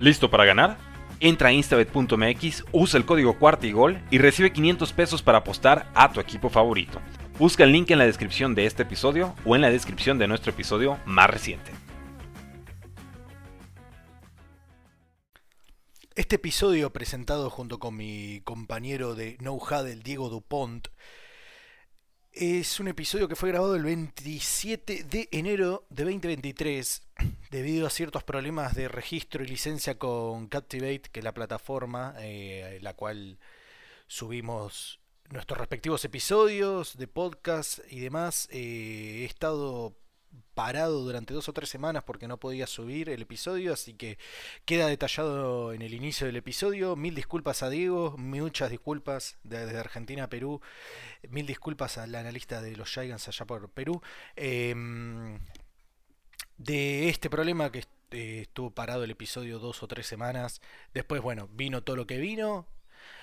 ¿Listo para ganar? Entra a instabet.mx, usa el código cuartigol y recibe 500 pesos para apostar a tu equipo favorito. Busca el link en la descripción de este episodio o en la descripción de nuestro episodio más reciente. Este episodio presentado junto con mi compañero de No Huddle, Diego Dupont, es un episodio que fue grabado el 27 de enero de 2023 debido a ciertos problemas de registro y licencia con Captivate, que es la plataforma eh, en la cual subimos nuestros respectivos episodios de podcast y demás. Eh, he estado parado durante dos o tres semanas porque no podía subir el episodio, así que queda detallado en el inicio del episodio. Mil disculpas a Diego, muchas disculpas desde Argentina a Perú, mil disculpas al analista de los Giants allá por Perú. Em, de este problema que eh, estuvo parado el episodio dos o tres semanas. Después, bueno, vino todo lo que vino.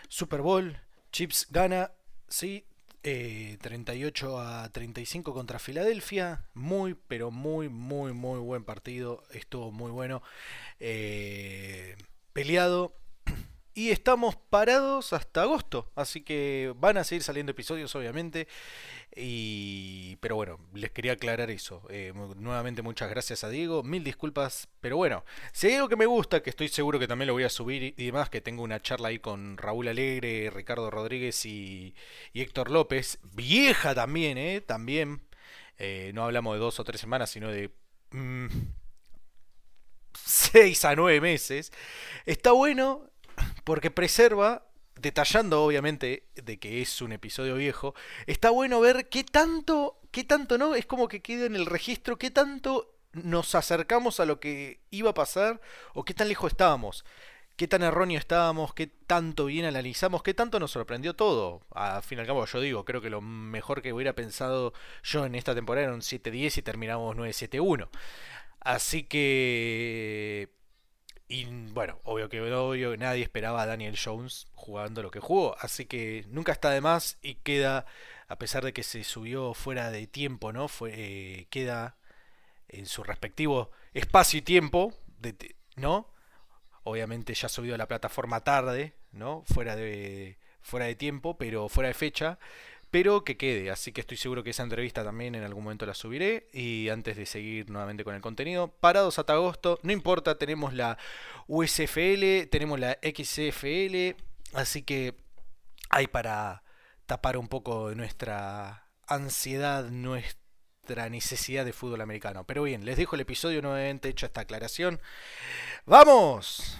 Super Bowl, Chips gana, sí, 38 eh, a 35 contra Filadelfia. Muy, pero muy, muy, muy buen partido. Estuvo muy bueno. Eh, peleado. Y estamos parados hasta agosto. Así que van a seguir saliendo episodios, obviamente. Y, pero bueno, les quería aclarar eso. Eh, nuevamente muchas gracias a Diego. Mil disculpas. Pero bueno, si hay algo que me gusta, que estoy seguro que también lo voy a subir y demás, que tengo una charla ahí con Raúl Alegre, Ricardo Rodríguez y, Héctor López. Vieja también, ¿eh? También. Eh, no hablamos de dos o tres semanas, sino de... Mm, seis a nueve meses. Está bueno porque preserva, detallando obviamente de que es un episodio viejo, está bueno ver qué tanto, qué tanto no, es como que queda en el registro, qué tanto nos acercamos a lo que iba a pasar o qué tan lejos estábamos. Qué tan erróneo estábamos, qué tanto bien analizamos, qué tanto nos sorprendió todo. Al fin y al cabo, yo digo, creo que lo mejor que hubiera pensado yo en esta temporada era un 7-10 y terminamos 9-7-1. Así que y bueno, obvio que obvio, nadie esperaba a Daniel Jones jugando lo que jugó, así que nunca está de más y queda, a pesar de que se subió fuera de tiempo, ¿no? Fue, eh, queda en su respectivo espacio y tiempo, de, ¿no? Obviamente ya subido a la plataforma tarde, ¿no? Fuera de, fuera de tiempo, pero fuera de fecha pero que quede. Así que estoy seguro que esa entrevista también en algún momento la subiré. Y antes de seguir nuevamente con el contenido, parados hasta agosto, no importa, tenemos la USFL, tenemos la XFL, así que hay para tapar un poco nuestra ansiedad, nuestra necesidad de fútbol americano. Pero bien, les dejo el episodio nuevamente hecha esta aclaración. ¡Vamos!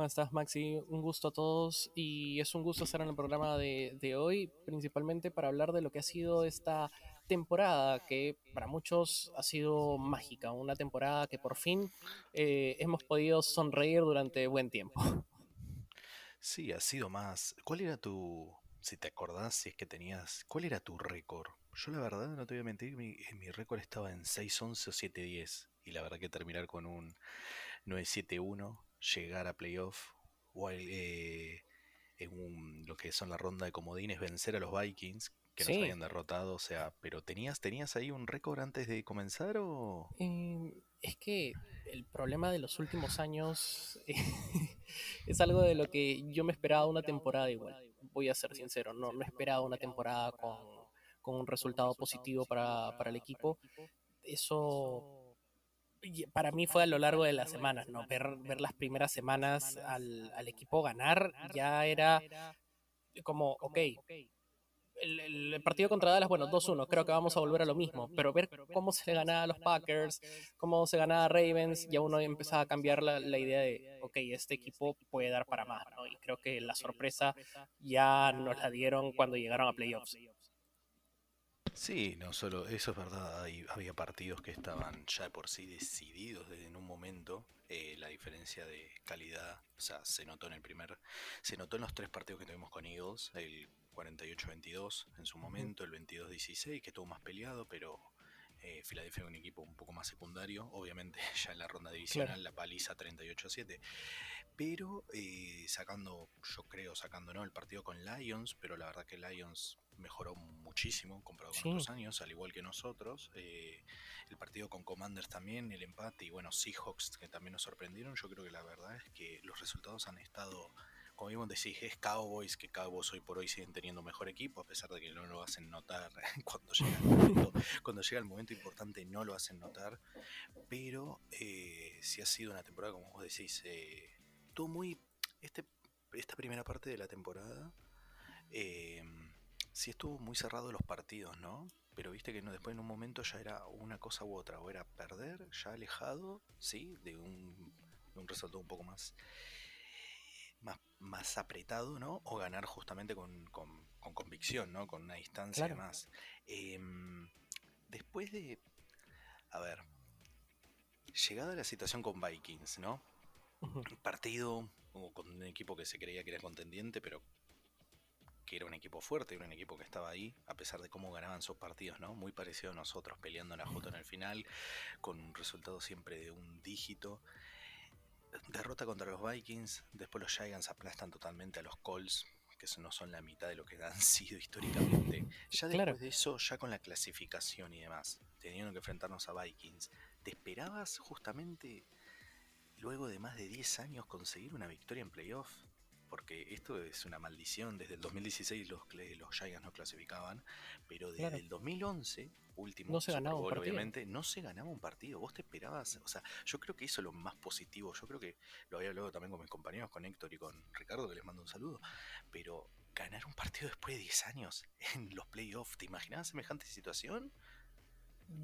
¿Cómo estás, Maxi? Un gusto a todos y es un gusto estar en el programa de, hoy, principalmente para hablar de lo que ha sido esta temporada que para muchos ha sido mágica, una temporada que por fin eh, hemos podido sonreír durante buen tiempo. Sí, ha sido más. ¿Cuál era tu, si te acordás, si es que tenías, cuál era tu récord? Yo la verdad, no te voy a mentir, mi, mi récord estaba en 6-11 o 7-10 y la verdad que terminar con un 9-7-1, llegar a playoff o eh, en lo que son la ronda de comodines, vencer a los Vikings que nos habían derrotado, o sea, pero tenías tenías ahí un récord antes de comenzar o em, es que el problema de los últimos años es algo de lo que yo me esperaba una temporada igual. Voy a ser sincero, no, no esperaba una temporada con, con un resultado positivo para, para el equipo. Eso para mí fue a lo largo de las semanas, ¿no? Ver, ver las primeras semanas al, al equipo ganar ya era como, ok, el, partido contra Dallas, bueno, 2-1, creo que vamos a volver a lo mismo, pero ver cómo se le ganaba a los Packers, cómo se ganaba a Ravens, ya uno empezaba a cambiar la, la, idea de, ok, este equipo puede dar para más, ¿no? Y creo que la sorpresa ya nos la dieron cuando llegaron a playoffs. Sí, no solo, eso es verdad, había partidos que estaban ya por sí decididos desde en un momento, eh, la diferencia de calidad, o sea, se notó en el primer, se notó en los tres partidos que tuvimos con Eagles, el 48-22 en su momento, el 22-16 que estuvo más peleado, pero eh, Filadelfia un equipo un poco más secundario, obviamente ya en la ronda divisional la paliza 38-7, pero eh, sacando, yo creo, sacando no el partido con Lions, pero la verdad que Lions mejoró muchísimo comparado con otros años, al igual que nosotros. Eh, el partido con Commanders también, el empate y bueno, Seahawks que también nos sorprendieron. Yo creo que la verdad es que los resultados han estado como mismo decís, es Cowboys, que Cowboys hoy por hoy siguen teniendo mejor equipo, a pesar de que no lo hacen notar cuando llega el momento, cuando llega el momento importante no lo hacen notar, pero eh, si ha sido una temporada, como vos decís, eh, todo muy, este, esta primera parte de la temporada, eh, sí estuvo muy cerrado los partidos, ¿no? Pero viste que no, después en un momento ya era una cosa u otra, o era perder, ya alejado, ¿sí? De un, de un resultado un poco más más, apretado, ¿no? O ganar justamente con, convicción, ¿no? Con una distancia más. Em, después de. A ver. Llegada a la situación con Vikings, ¿no? Partido con un equipo que se creía que era contendiente, pero que era un equipo fuerte, era un equipo que estaba ahí, a pesar de cómo ganaban sus partidos, ¿no? Muy parecido a nosotros, peleando en la J en el final, con un resultado siempre de un dígito derrota contra los Vikings, después los Giants aplastan totalmente a los Colts, que no son la mitad de lo que han sido históricamente. Ya después de eso, ya con la clasificación y demás, teniendo que enfrentarnos a Vikings, ¿te esperabas justamente luego de más de 10 años conseguir una victoria en playoff? Porque esto es una maldición. Desde el 2016 los, los Giants no clasificaban, pero desde el 2011, último no se ganaba un partido. obviamente, no se ganaba un partido. Vos te esperabas, o sea, yo creo que eso es lo más positivo. Yo creo que lo había hablado también con mis compañeros, con Héctor y con Ricardo, que les mando un saludo, pero ganar un partido después de 10 años en los playoffs, ¿te imaginabas semejante situación?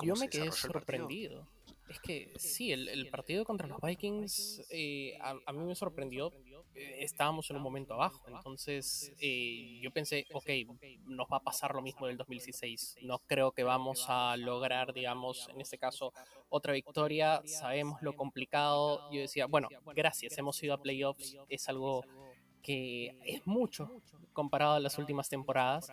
Yo me quedé sorprendido. Es que sí, el, partido contra los Vikings eh, a, mí me sorprendió. Eh, estábamos en un momento abajo, entonces eh, yo pensé, ok, nos va a pasar lo mismo del 2016. No creo que vamos a lograr, digamos, en este caso, otra victoria. Sabemos lo complicado. Yo decía, bueno, gracias, hemos ido a playoffs. Es algo que es mucho comparado a las últimas temporadas.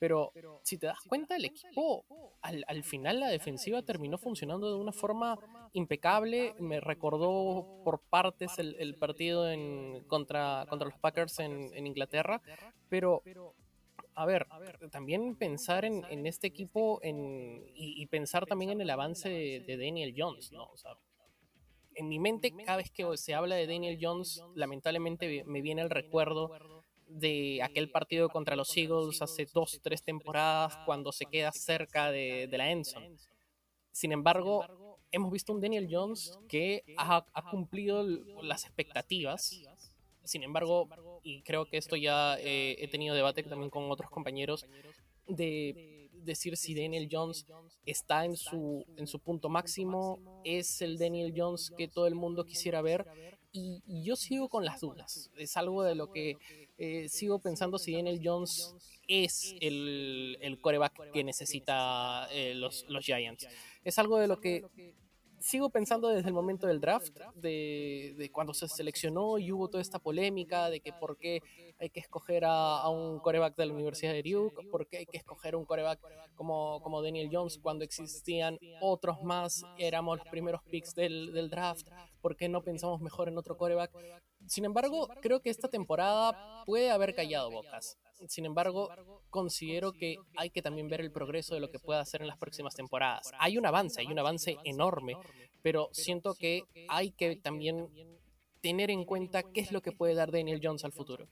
Pero si te das cuenta, el equipo al, final la defensiva terminó funcionando de una forma impecable. Me recordó por partes el, partido en, contra, contra los Packers en, Inglaterra. Pero a ver, también pensar en, este equipo y, pensar también en el avance de, Daniel Jones, ¿no? en mi mente, cada vez que se habla de Daniel Jones, lamentablemente me viene el recuerdo de aquel partido contra los Eagles hace dos, tres temporadas cuando se queda cerca de, la Enson. Sin embargo, hemos visto un Daniel Jones que ha, cumplido las expectativas. Sin embargo, y creo que esto ya eh, he tenido debate también con otros compañeros, de decir si Daniel Jones está en su, en su punto máximo, es el Daniel Jones que todo el mundo quisiera ver. Y, yo sigo con las dudas. Es algo de lo que eh, sigo pensando si Daniel Jones es el, el coreback que necesita eh, los, los Giants. Es algo de lo que sigo pensando desde el momento del draft, de, cuando se seleccionó y hubo toda esta polémica de que por qué hay que escoger a, un coreback de la Universidad de Duke, por qué hay que escoger un coreback como, como Daniel Jones cuando existían otros más, éramos los primeros picks del, del draft, por qué no pensamos mejor en otro coreback. Sin embargo, creo que esta temporada puede haber callado bocas. Sin embargo, considero que hay que también ver el progreso de lo que pueda hacer en las próximas temporadas. Hay un avance, hay un avance enorme, pero siento que hay que también tener en cuenta qué es lo que puede dar Daniel Jones al futuro.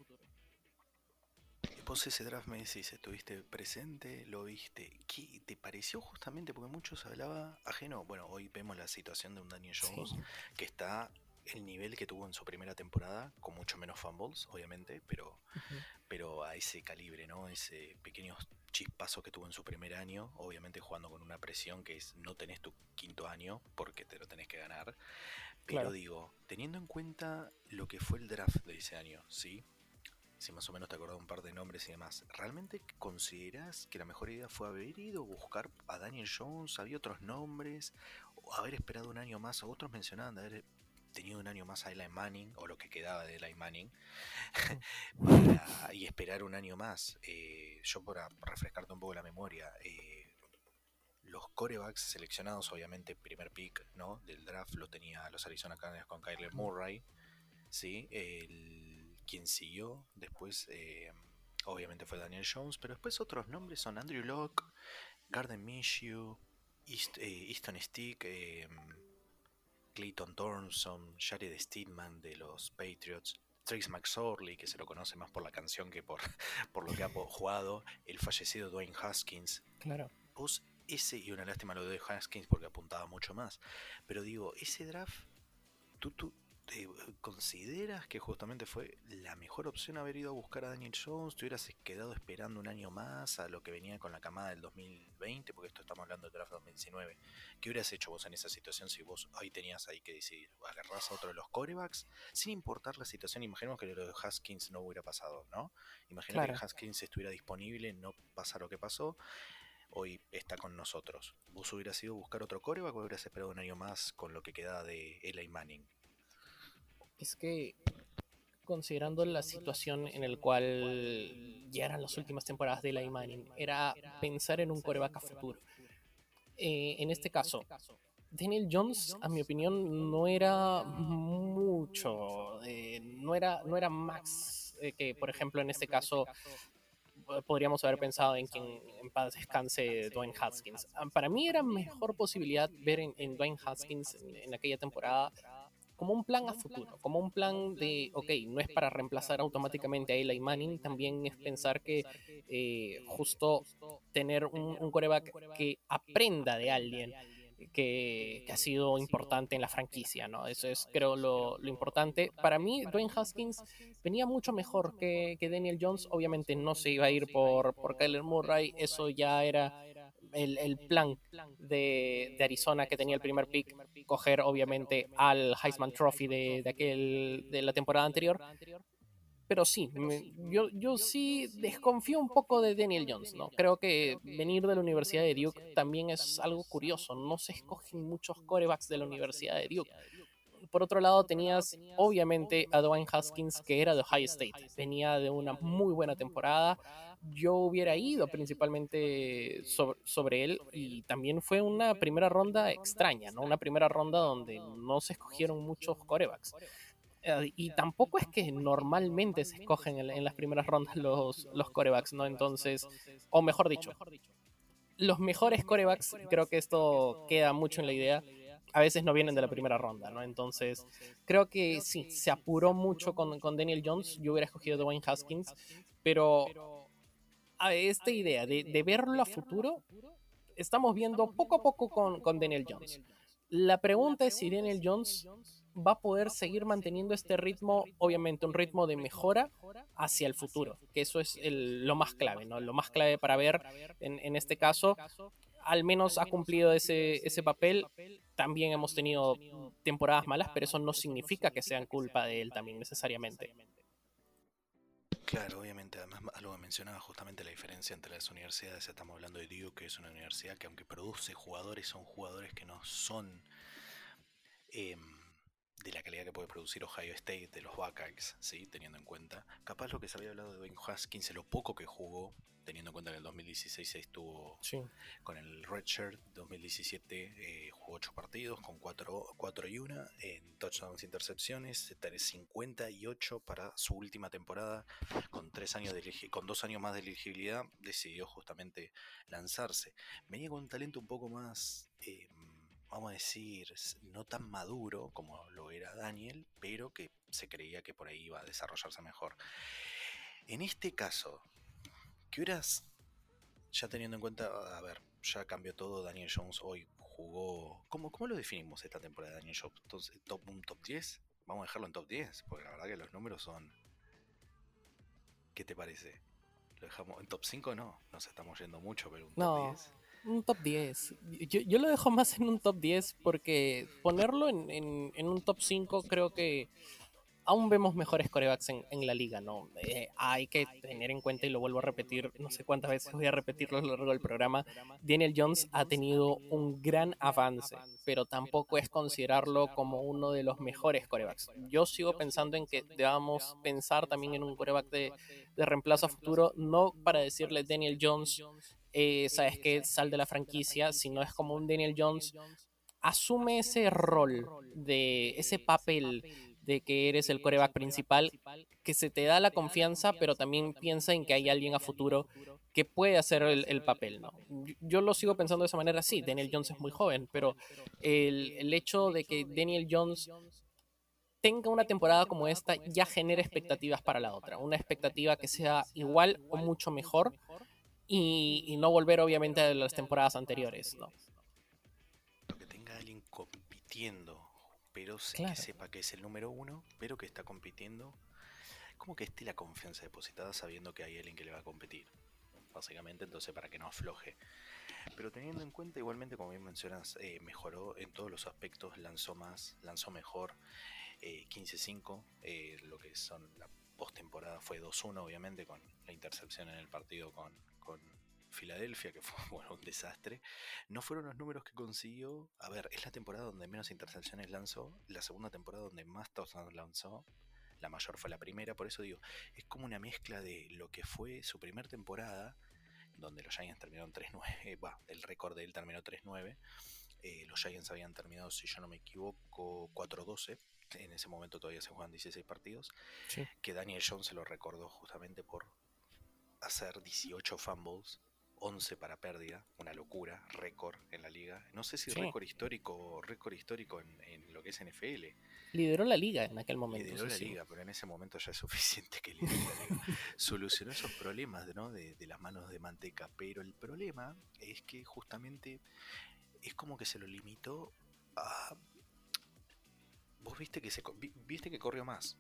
Vos ese draft me decís, estuviste presente, lo viste. ¿Qué te pareció justamente? Porque muchos hablaba ajeno. Bueno, hoy vemos la situación de un Daniel Jones que está el nivel que tuvo en su primera temporada, con mucho menos fumbles, obviamente, pero, pero a ese calibre, ¿no? Ese pequeño chispazo que tuvo en su primer año, obviamente jugando con una presión que es no tenés tu quinto año porque te lo tenés que ganar. Pero digo, teniendo en cuenta lo que fue el draft de ese año, ¿sí? si más o menos te acordás un par de nombres y demás, ¿realmente consideras que la mejor idea fue haber ido a buscar a Daniel Jones? ¿Había otros nombres? ¿O haber esperado un año más? Otros mencionaban de haber tenido un año más a Eli Manning, o lo que quedaba de Eli Manning, y esperar un año más. Eh, yo, para refrescarte un poco la memoria, eh, los corebacks seleccionados, obviamente, primer pick ¿no? del draft lo tenía los Arizona Cardinals con Kyler Murray. ¿sí? El, quien siguió después, eh, obviamente, fue Daniel Jones, pero después otros nombres son Andrew Locke, Garden Minshew, Easton Stick. Clayton Thornton, Jared Steedman de los Patriots, Trace McSorley, que se lo conoce más por la canción que por, por lo que ha jugado, el fallecido Dwayne Haskins. Claro. ese, y una lástima lo de Haskins porque apuntaba mucho más, pero digo, ese draft, tú, tú, consideras que justamente fue la mejor opción haber ido a buscar a Daniel Jones? ¿Te hubieras quedado esperando un año más a lo que venía con la camada del 2020? Porque esto estamos hablando del draft 2019. ¿Qué hubieras hecho vos en esa situación si vos hoy tenías ahí que decidir? ¿Agarrás a otro de los corebacks? Sin importar la situación, imaginemos que lo de Haskins no hubiera pasado, ¿no? Imaginemos que Haskins estuviera disponible, no pasa lo que pasó hoy está con nosotros. ¿Vos hubieras ido a buscar otro coreback o hubieras esperado un año más con lo que queda de Eli Manning? Es que considerando la situación en la cual ya eran las últimas temporadas de la Manning, era pensar en un coreback a futuro. Eh, en este caso, Daniel Jones, a mi opinión, no era mucho, eh, no, era, no era más eh, que, por ejemplo, en este caso, podríamos haber pensado en quien en paz descanse Dwayne Haskins. Ah, para mí era mejor posibilidad ver en, Dwayne Haskins en aquella temporada como un plan a futuro, como un plan de, ok, no es para reemplazar automáticamente a Eli Manning, también es pensar que eh, justo tener un, coreback que aprenda de alguien. Que, ha sido importante en la franquicia, ¿no? Eso es, creo, lo, importante. Para mí, Dwayne Haskins venía mucho mejor que, Daniel Jones. Obviamente no se iba a ir por, por Kyler Murray, eso ya era el, plan de, Arizona que tenía el primer pick, coger obviamente al Heisman Trophy de, aquel, de la temporada anterior. Pero sí, yo, yo sí desconfío un poco de Daniel Jones, ¿no? Creo que venir de la Universidad de Duke también es algo curioso. No se escogen muchos corebacks de la Universidad de Duke por otro lado tenías obviamente a Dwayne Haskins que era de Ohio State, venía de una muy buena temporada, yo hubiera ido principalmente sobre, él y también fue una primera ronda extraña, ¿no? Una primera ronda donde no se escogieron muchos corebacks. Eh, y tampoco es que normalmente se escogen en, las primeras rondas los, los corebacks, ¿no? Entonces, o mejor dicho, los mejores corebacks, creo que esto queda mucho en la idea, a veces no vienen de la primera ronda, ¿no? Entonces, creo que sí, se apuró mucho con, con Daniel Jones, yo hubiera escogido Dwayne Haskins, pero a esta idea de, verlo a futuro, estamos viendo poco a poco con, con Daniel Jones. La pregunta es si Daniel Jones va a poder seguir manteniendo este ritmo, obviamente un ritmo de mejora hacia el futuro, que eso es lo más clave, ¿no? Lo más clave para ver en, en este caso, al menos ha cumplido ese, ese papel. También hemos tenido temporadas malas, pero eso no significa que sean culpa de él también necesariamente. Claro, obviamente, además algo que mencionaba justamente la diferencia entre las universidades, estamos hablando de Duke, que es una universidad que aunque produce jugadores, son jugadores que no son em, de la calidad que puede producir Ohio State, de los Buckeyes, ¿sí? teniendo en cuenta. Capaz lo que se había hablado de Dwayne Haskins, lo poco que jugó, teniendo en cuenta que en el 2016 estuvo con el Redshirt, 2017 eh, jugó 8 partidos con 4, 4 y 1 en touchdowns e intercepciones, 58 para su última temporada, con, tres años de, con dos años más de elegibilidad, decidió justamente lanzarse. Venía con un talento un poco más... Eh, vamos a decir, no tan maduro como lo era Daniel, pero que se creía que por ahí iba a desarrollarse mejor. En este caso, ¿Qué hubieras, ya teniendo en cuenta, a ver, ya cambió todo, Daniel Jones hoy jugó, ¿cómo, cómo lo definimos esta temporada de Daniel Jones? Entonces, ¿top, ¿Un top 10? Vamos a dejarlo en top 10, porque la verdad que los números son... ¿Qué te parece? ¿Lo dejamos en top 5? No, nos estamos yendo mucho, pero un top 10. Un top 10. Yo, yo, lo dejo más en un top 10 porque ponerlo en, en, un top 5 creo que aún vemos mejores corebacks en, en la liga, ¿no? Eh, hay que tener en cuenta, y lo vuelvo a repetir, no sé cuántas veces voy a repetirlo a lo largo del programa, Daniel Jones ha tenido un gran avance, pero tampoco es considerarlo como uno de los mejores corebacks. Yo sigo pensando en que debamos pensar también en un coreback de, de reemplazo a futuro, no para decirle Daniel Jones, eh, sabes que sal de la franquicia, sino es como un Daniel Jones asume ese rol de ese papel de que eres el coreback principal, que se te da la confianza, pero también piensa en que hay alguien a futuro que puede hacer el, papel, ¿no? Yo lo sigo pensando de esa manera, sí, Daniel Jones es muy joven, pero el, el hecho de que Daniel Jones tenga una temporada como esta ya genera expectativas para la otra, una expectativa que sea igual o mucho mejor y, no volver obviamente a las temporadas anteriores, ¿no? Que tenga alguien compitiendo, pero que sepa que es el número uno, pero que está compitiendo, como que esté la confianza depositada sabiendo que hay alguien que le va a competir, básicamente, entonces para que no afloje. Pero teniendo en cuenta, igualmente, como bien mencionas, eh, mejoró en todos los aspectos, lanzó más, lanzó mejor, 15-5, eh, eh, lo que son la postemporada fue 2-1, obviamente, con la intercepción en el partido con, con Filadelfia, que fue bueno, un desastre. No fueron los números que consiguió. A ver, es la temporada donde menos intercepciones lanzó, la segunda temporada donde más touchdowns lanzó. La mayor fue la primera, por eso digo, es como una mezcla de lo que fue su primera temporada, donde los Giants terminaron 3-9, va, el récord de él terminó 3-9. Eh, los Giants habían terminado, si yo no me equivoco, 4-12 en ese momento todavía se juegan 16 partidos, que Daniel Jones se lo recordó justamente por hacer 18 fumbles, 11 para pérdida, una locura, récord en la liga. No sé si récord histórico récord histórico en, lo que es NFL. Lideró la liga en aquel momento. Lideró la liga, pero en ese momento ya es suficiente que lideró la liga. Solucionó esos problemas ¿no? de, de las manos de manteca, pero el problema es que justamente es como que se lo limitó a vos viste que se viste que corrió más.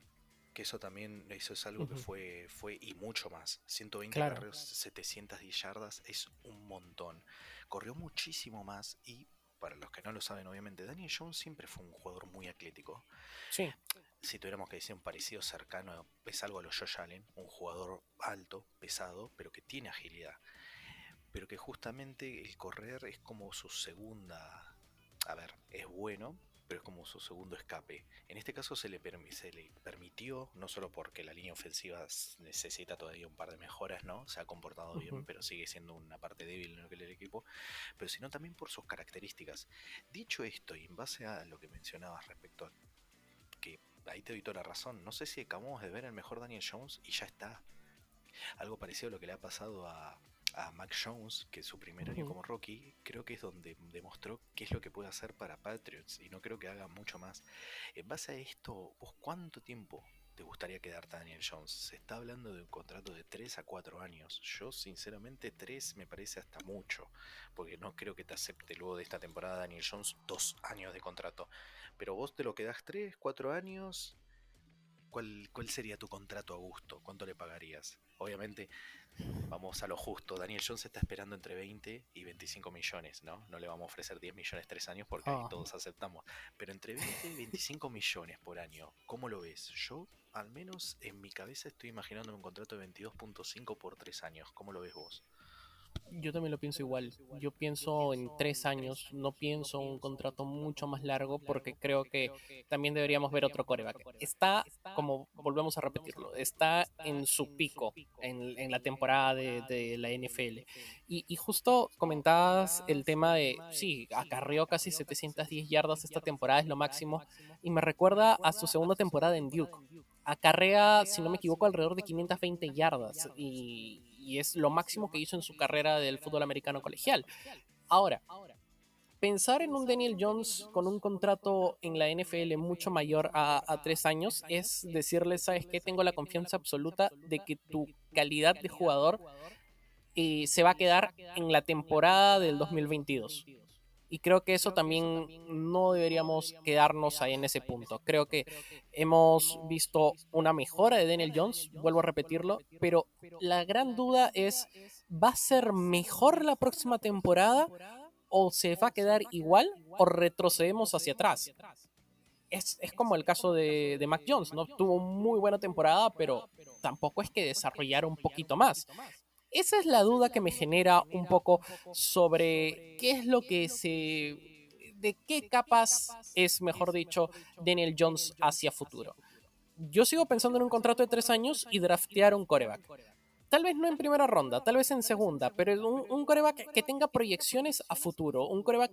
Que eso también, eso es algo que fue, fue y mucho más. 120 claro. 710 yardas es un montón. Corrió muchísimo más y para los que no lo saben, obviamente, Daniel Jones siempre fue un jugador muy atlético. Sí. Si tuviéramos que decir un parecido cercano, es algo a los Josh Allen, un jugador alto, pesado, pero que tiene agilidad. Pero que justamente el correr es como su segunda. A ver, es bueno, pero es como su segundo escape. En este caso se le, se le permitió, no solo porque la línea ofensiva necesita todavía un par de mejoras, ¿no? Se ha comportado bien, pero sigue siendo una parte débil en lo que el equipo, pero sino también por sus características. Dicho esto, y en base a lo que mencionabas respecto a que ahí te doy toda la razón, no sé si acabamos de ver el mejor Daniel Jones y ya está. Algo parecido a lo que le ha pasado a, a Mac Jones, que es su primer año como rookie, creo que es donde demostró qué es lo que puede hacer para Patriots y no creo que haga mucho más. En base a esto, ¿vos cuánto tiempo te gustaría quedarte Daniel Jones? Se está hablando de un contrato de 3 a 4 años. Yo sinceramente 3 me parece hasta mucho, porque no creo que te acepte luego de esta temporada Daniel Jones 2 años de contrato. Pero vos te lo quedás 3, 4 años. ¿Cuál, ¿Cuál sería tu contrato a gusto? ¿Cuánto le pagarías? Obviamente vamos a lo justo. Daniel Jones está esperando entre 20 y 25 millones, ¿no? No le vamos a ofrecer 10 millones tres años porque ah. todos aceptamos. Pero entre 20 y 25 millones por año, ¿cómo lo ves? Yo, al menos en mi cabeza, estoy imaginando un contrato de 22.5 por tres años. ¿Cómo lo ves vos? Yo también lo pienso igual. Yo pienso en tres años, no pienso un contrato mucho más largo porque creo que también deberíamos ver otro coreback. Está, como volvemos a repetirlo, está en su pico en, la temporada de, la NFL. Y, justo comentabas el tema de, sí, acarreó casi 710 yardas esta temporada, es lo máximo, y me recuerda a su segunda temporada en Duke. Acarrea, si no me equivoco, alrededor de 520 yardas. Y, y es lo máximo que hizo en su carrera del fútbol americano colegial. Ahora, pensar en un Daniel Jones con un contrato en la NFL mucho mayor a, tres años es decirle, sabes que tengo la confianza absoluta de que tu calidad de jugador eh, se va a quedar en la temporada del 2022. Y creo que eso también no deberíamos quedarnos ahí en ese punto. Creo que hemos visto una mejora de Daniel Jones, vuelvo a repetirlo, pero la gran duda es, ¿va a ser mejor la próxima temporada o se va a quedar igual o retrocedemos hacia atrás? es, es como el caso de, de Mac Jones, ¿no? Tuvo muy buena temporada, pero tampoco es que desarrollara un poquito más. Esa es la duda que me genera un poco sobre qué es lo que se... de qué capas es, mejor dicho, Daniel Jones hacia futuro. Yo sigo pensando en un contrato de tres años y draftear un coreback. Tal vez no en primera ronda, tal vez en segunda, pero un, un coreback que tenga proyecciones a futuro, un coreback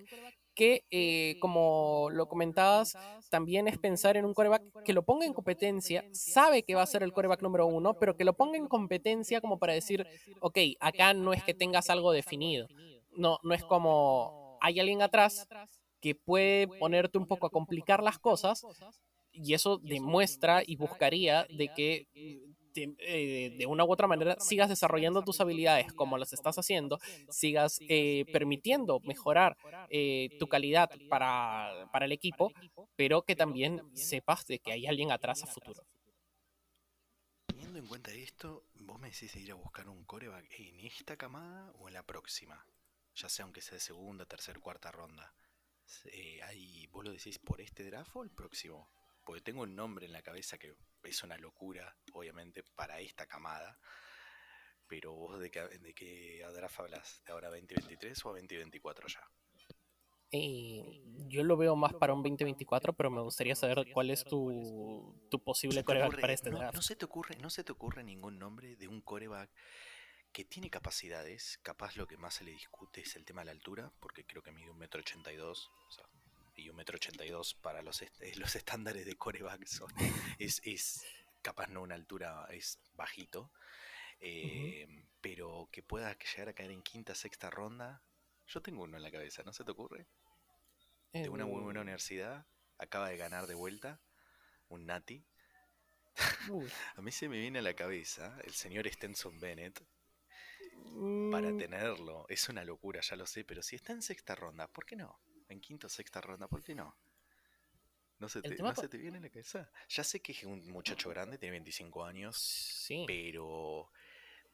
que, eh, como lo comentabas, también es pensar en un coreback que lo ponga en competencia, sabe que va a ser el coreback número uno, pero que lo ponga en competencia como para decir, ok, acá no es que tengas algo definido, no, no es como hay alguien atrás que puede ponerte un poco a complicar las cosas y eso demuestra y buscaría de que eh, de una u otra manera sigas desarrollando tus habilidades como las estás haciendo, sigas eh, permitiendo mejorar eh, tu calidad para, para el equipo, pero que también sepas de que hay alguien atrás a futuro. Teniendo en cuenta esto, vos me decís ir a buscar un coreback en esta camada o en la próxima, ya sea aunque sea de segunda, tercera, cuarta ronda. ahí, ¿Vos lo decís por este draft o el próximo? Porque tengo un nombre en la cabeza que es una locura, obviamente, para esta camada. Pero vos de qué, de qué draft hablas, ¿de ahora 2023 o 2024 ya? Eh, yo lo veo más para un 2024, pero me gustaría saber cuál es tu, tu posible coreback para este draft. No, se te ocurre, no se te ocurre ningún nombre de un coreback que tiene capacidades. Capaz lo que más se le discute es el tema de la altura, porque creo que mide un metro ochenta y dos. O sea, y un metro ochenta y dos para los, los estándares de coreback es, es capaz no una altura, es bajito. Eh, pero que pueda llegar a caer en quinta, sexta ronda. Yo tengo uno en la cabeza, ¿no se te ocurre? De una muy buena universidad, acaba de ganar de vuelta, un Nati. a mí se me viene a la cabeza el señor Stenson Bennett. Para mm. tenerlo, es una locura, ya lo sé, pero si está en sexta ronda, ¿por qué no? En quinta o sexta ronda, ¿por qué no? No se, te, no se te viene la cabeza. Ya sé que es un muchacho grande, tiene 25 años, sí. pero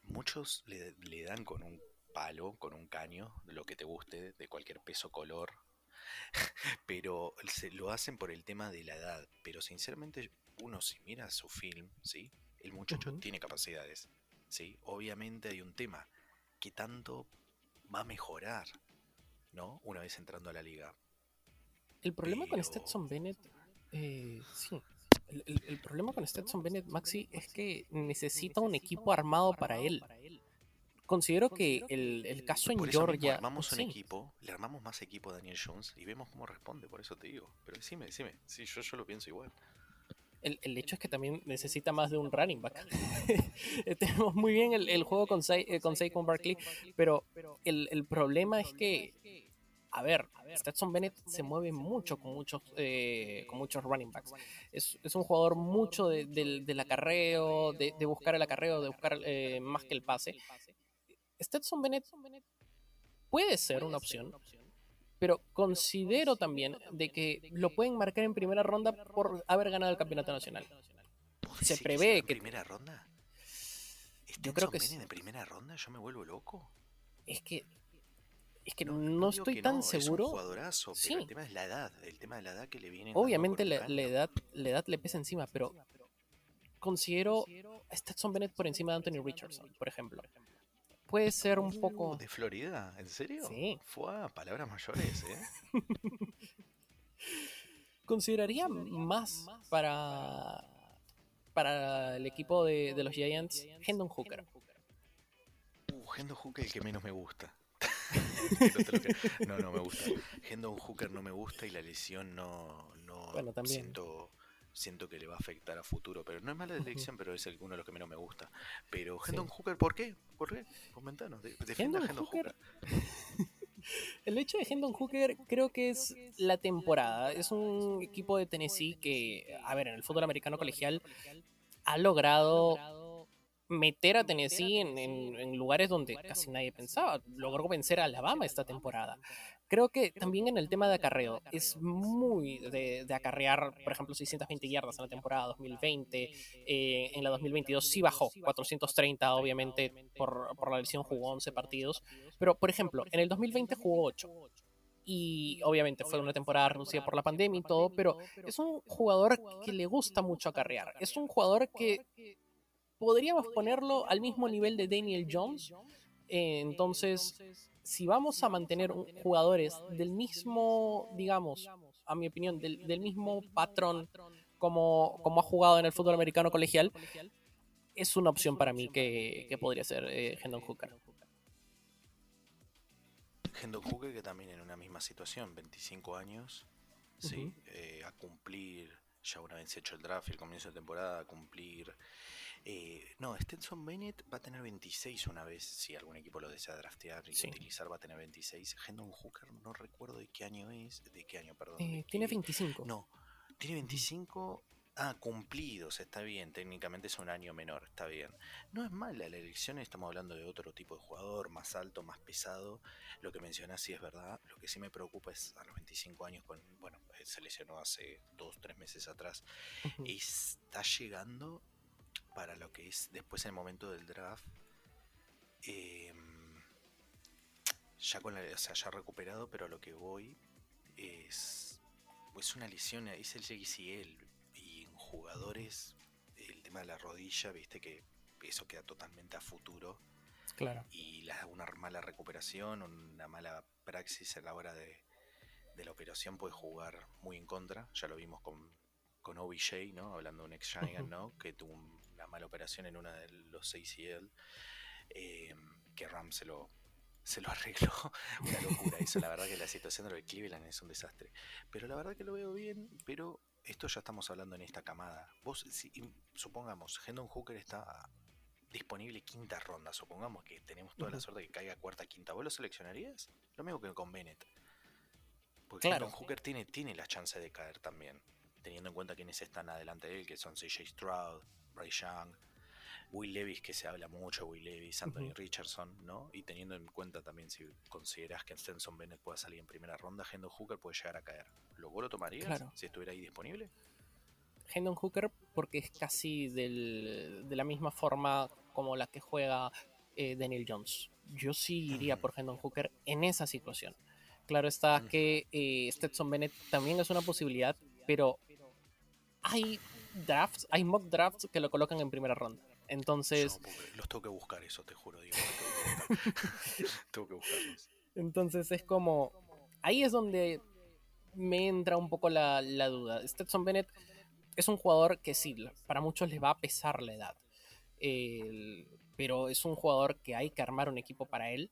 muchos le, dan con un palo, con un caño, lo que te guste, de cualquier peso, color, pero se lo hacen por el tema de la edad. Pero sinceramente, uno si mira su film, ¿sí? El muchacho tiene capacidades, ¿sí? Obviamente hay un tema, ¿qué tanto va a mejorar? ¿No? Una vez entrando a la liga. El problema con Stetson Bennett, eh, sí. El, problema con Stetson Bennett, Maxi, es que necesita un equipo armado para él. Considero que el, caso en Georgia. armamos un equipo, le armamos más equipo a Daniel Jones y vemos cómo responde, por eso te digo. Pero decime, decime. Sí, yo, yo lo pienso igual. El, el, hecho es que también necesita más de un running back. Tenemos muy bien el, juego con, eh, con Saquon Barkley, pero el, el, problema es que a ver, Stetson Bennett se mueve mucho con muchos, eh, con muchos running backs. Es, un jugador mucho del acarreo, de, buscar el acarreo, de buscar eh, más que el pase. Stetson Bennett puede ser una opción, pero considero también de que lo pueden marcar en primera ronda por haber ganado el campeonato nacional. Se prevé que... ¿Primera ronda? Yo creo que en primera ronda yo me vuelvo loco. Es que es que no, estoy tan seguro. Es un jugadorazo, sí. el tema es la edad, el tema de la edad que le viene. Obviamente la, edad, la edad le pesa encima, pero considero a Stetson Bennett por encima de Anthony Richardson, por ejemplo. Puede ser un poco. ¿De Florida? ¿En serio? Sí. Fue palabras mayores, ¿eh? Consideraría más para, para el equipo de, de los Giants Hendon Hooker. Uh, Hendon Hooker el que menos me gusta. no, no me gusta. Hendon Hooker no me gusta y la lesión no, no siento siento que le va a afectar a futuro, pero no es mala elección, pero es uno de los que menos me gusta. Pero Hendon Hooker, ¿por qué? ¿Por qué? Comentanos, defienda a Hendon Hooker. El hecho de Hendon Hooker creo que es la temporada. Es un equipo de Tennessee que, a ver, en el fútbol americano colegial ha logrado meter a Tennessee en, lugares donde casi nadie pensaba. Logró vencer a Alabama esta temporada. Creo que también en el tema de acarreo es muy de, acarrear, por ejemplo, 620 yardas en la temporada 2020. Eh, en la 2022 sí bajó 430, obviamente por, por la lesión jugó 11 partidos. Pero, por ejemplo, en el 2020 jugó 8. y obviamente fue una temporada reducida por la pandemia y todo, pero es un jugador que le gusta mucho acarrear. Es un jugador que podríamos ponerlo al mismo nivel de Daniel Jones. Eh, entonces, si vamos a mantener jugadores del mismo, digamos, a mi opinión, del, mismo patrón como, como ha jugado en el fútbol americano colegial, es una opción para mí que, podría ser eh, Hendon Hooker. Hendon Hooker que también en una misma situación, 25 años, sí, eh, a cumplir, ya una vez hecho el draft y el comienzo de temporada, a cumplir... Eh, no, Stetson Bennett va a tener 26 una vez, si algún equipo lo desea draftear y utilizar, va a tener 26. Hendon Hooker, no recuerdo de qué año es, de qué año, perdón. Eh, tiene 25. No, tiene 25 Ah, cumplidos, está bien, técnicamente es un año menor, está bien. No es mala la elección, estamos hablando de otro tipo de jugador, más alto, más pesado. Lo que mencionás sí es verdad, lo que sí me preocupa es a los 25 años, con, bueno, eh, se lesionó hace dos, tres meses atrás, y está llegando para lo que es después en el momento del draft, em, ya con la, o sea, ya recuperado, pero a lo que voy es, es una lesión, es el JCL, jugadores, el tema de la rodilla, viste que eso queda totalmente a futuro. Claro. Y la, una mala recuperación, una mala praxis a la hora de, la operación puede jugar muy en contra. Ya lo vimos con, con OBJ, ¿no? Hablando de un ex Giant, ¿no? Que tuvo una mala operación en una de los ACL. Eh, que Ram se lo, se lo arregló. Una locura eso. La verdad que la situación de lo de Cleveland es un desastre. Pero la verdad que lo veo bien, pero esto ya estamos hablando en esta camada. Vos, si, supongamos, Hendon Hooker está disponible quinta ronda, supongamos que tenemos toda la suerte de que caiga cuarta, quinta, ¿vos lo seleccionarías? Lo mismo que con Bennett. Porque Hendon Hooker tiene, tiene la chance de caer también, teniendo en cuenta quiénes están adelante de él, que son CJ Stroud, Bryce Young, Will Levis, que se habla mucho, Will Levis, Anthony Richardson, ¿no? Y teniendo en cuenta también si consideras que Stenson Bennett pueda salir en primera ronda, Hendon Hooker puede llegar a caer. ¿Lo lo tomarías si estuviera ahí disponible? Hendon Hooker porque es casi de la misma forma como la que juega eh, Daniel Jones. Yo sí iría por Hendon Hooker en esa situación. Claro está que eh, Stetson Bennett también es una posibilidad, pero hay drafts, hay mock drafts que lo colocan en primera ronda. Entonces. los tengo que buscar, eso te juro, digo. tengo que buscarlos. Entonces es como. Ahí es donde me entra un poco la, duda. Stetson Bennett es un jugador que sí, para muchos les va a pesar la edad. pero es un jugador que hay que armar un equipo para él.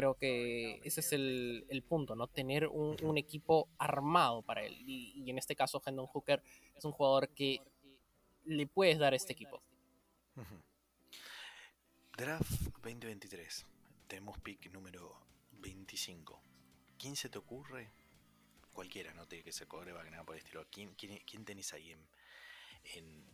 Creo que ese es el, punto, ¿no? Tener un, equipo armado para él. Y, y, en este caso, Hendon Hooker es un jugador que le puedes dar este equipo. Draft 2023. Tenemos pick número 25. ¿Quién se te ocurre? Cualquiera, no tiene que ser coreback, nada por el estilo. ¿Quién, quién, tenés ahí en,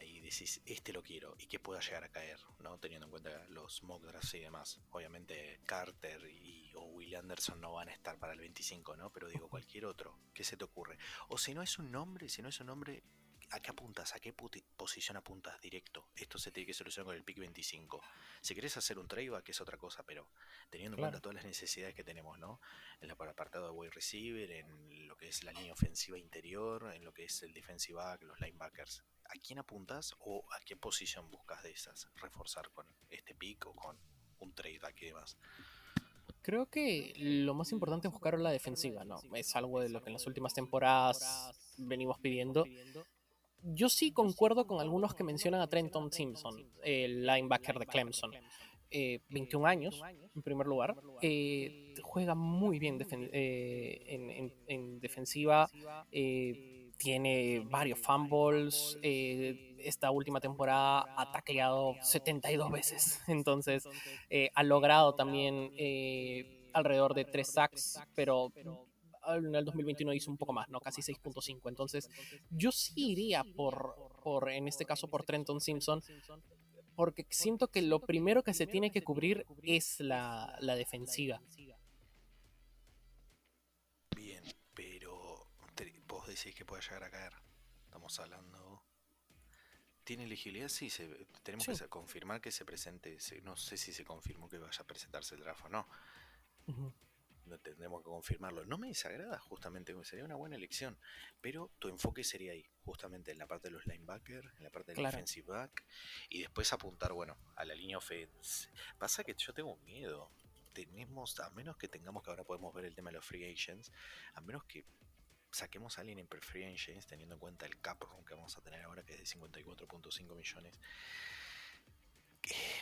ahí decís, este lo quiero y que pueda llegar a caer, ¿no? Teniendo en cuenta los mock drafts y demás. Obviamente Carter y, o Will Anderson no van a estar para el 25, ¿no? Pero digo, cualquier otro, ¿qué se te ocurre? O si no es un nombre, si no es un nombre, ¿a qué apuntas? ¿A qué posición apuntas directo? Esto se tiene que solucionar con el pick 25. Si querés hacer un trade que es otra cosa, pero teniendo en cuenta todas las necesidades que tenemos, ¿no? En el apartado de wide receiver, en lo que es la línea ofensiva interior, en lo que es el defensive back, los linebackers. ¿A quién apuntas o a qué posición buscas de esas? ¿Reforzar con este pick o con un trade y demás? Creo que lo más importante es buscar la defensiva, ¿no? Es algo de lo que en las últimas temporadas venimos pidiendo yo sí concuerdo con algunos que mencionan a Trenton Simpson, el linebacker de Clemson. 21 eh, años, en primer lugar. Eh, juega muy bien eh, en, defensiva. Tiene varios fumbles. esta última temporada ha tacleado 72 veces. Entonces, ha logrado también alrededor de 3 sacks, pero en el 2021 hizo un poco más, ¿no? Casi 6.5. Entonces, yo sí iría por, por, en este caso, por Trenton Simpson, porque siento que lo primero que se tiene que cubrir es la, la defensiva. Decís que puede llegar a caer. Estamos hablando. ¿Tiene elegibilidad? Sí, tenemos que confirmar que se presente. no sé si se confirmó que vaya a presentarse el draft o no tendremos que confirmarlo. No me desagrada justamente, sería una buena elección, pero tu enfoque sería ahí, justamente en la parte de los linebackers, en la parte del defensive back, y después apuntar, bueno, a la línea offense. Pasa que yo tengo miedo, tenemos, a menos que tengamos que ahora podemos ver el tema de los free agents, a menos que saquemos a alguien en agents, teniendo en cuenta el cap que vamos a tener ahora, que es de 54.5 millones,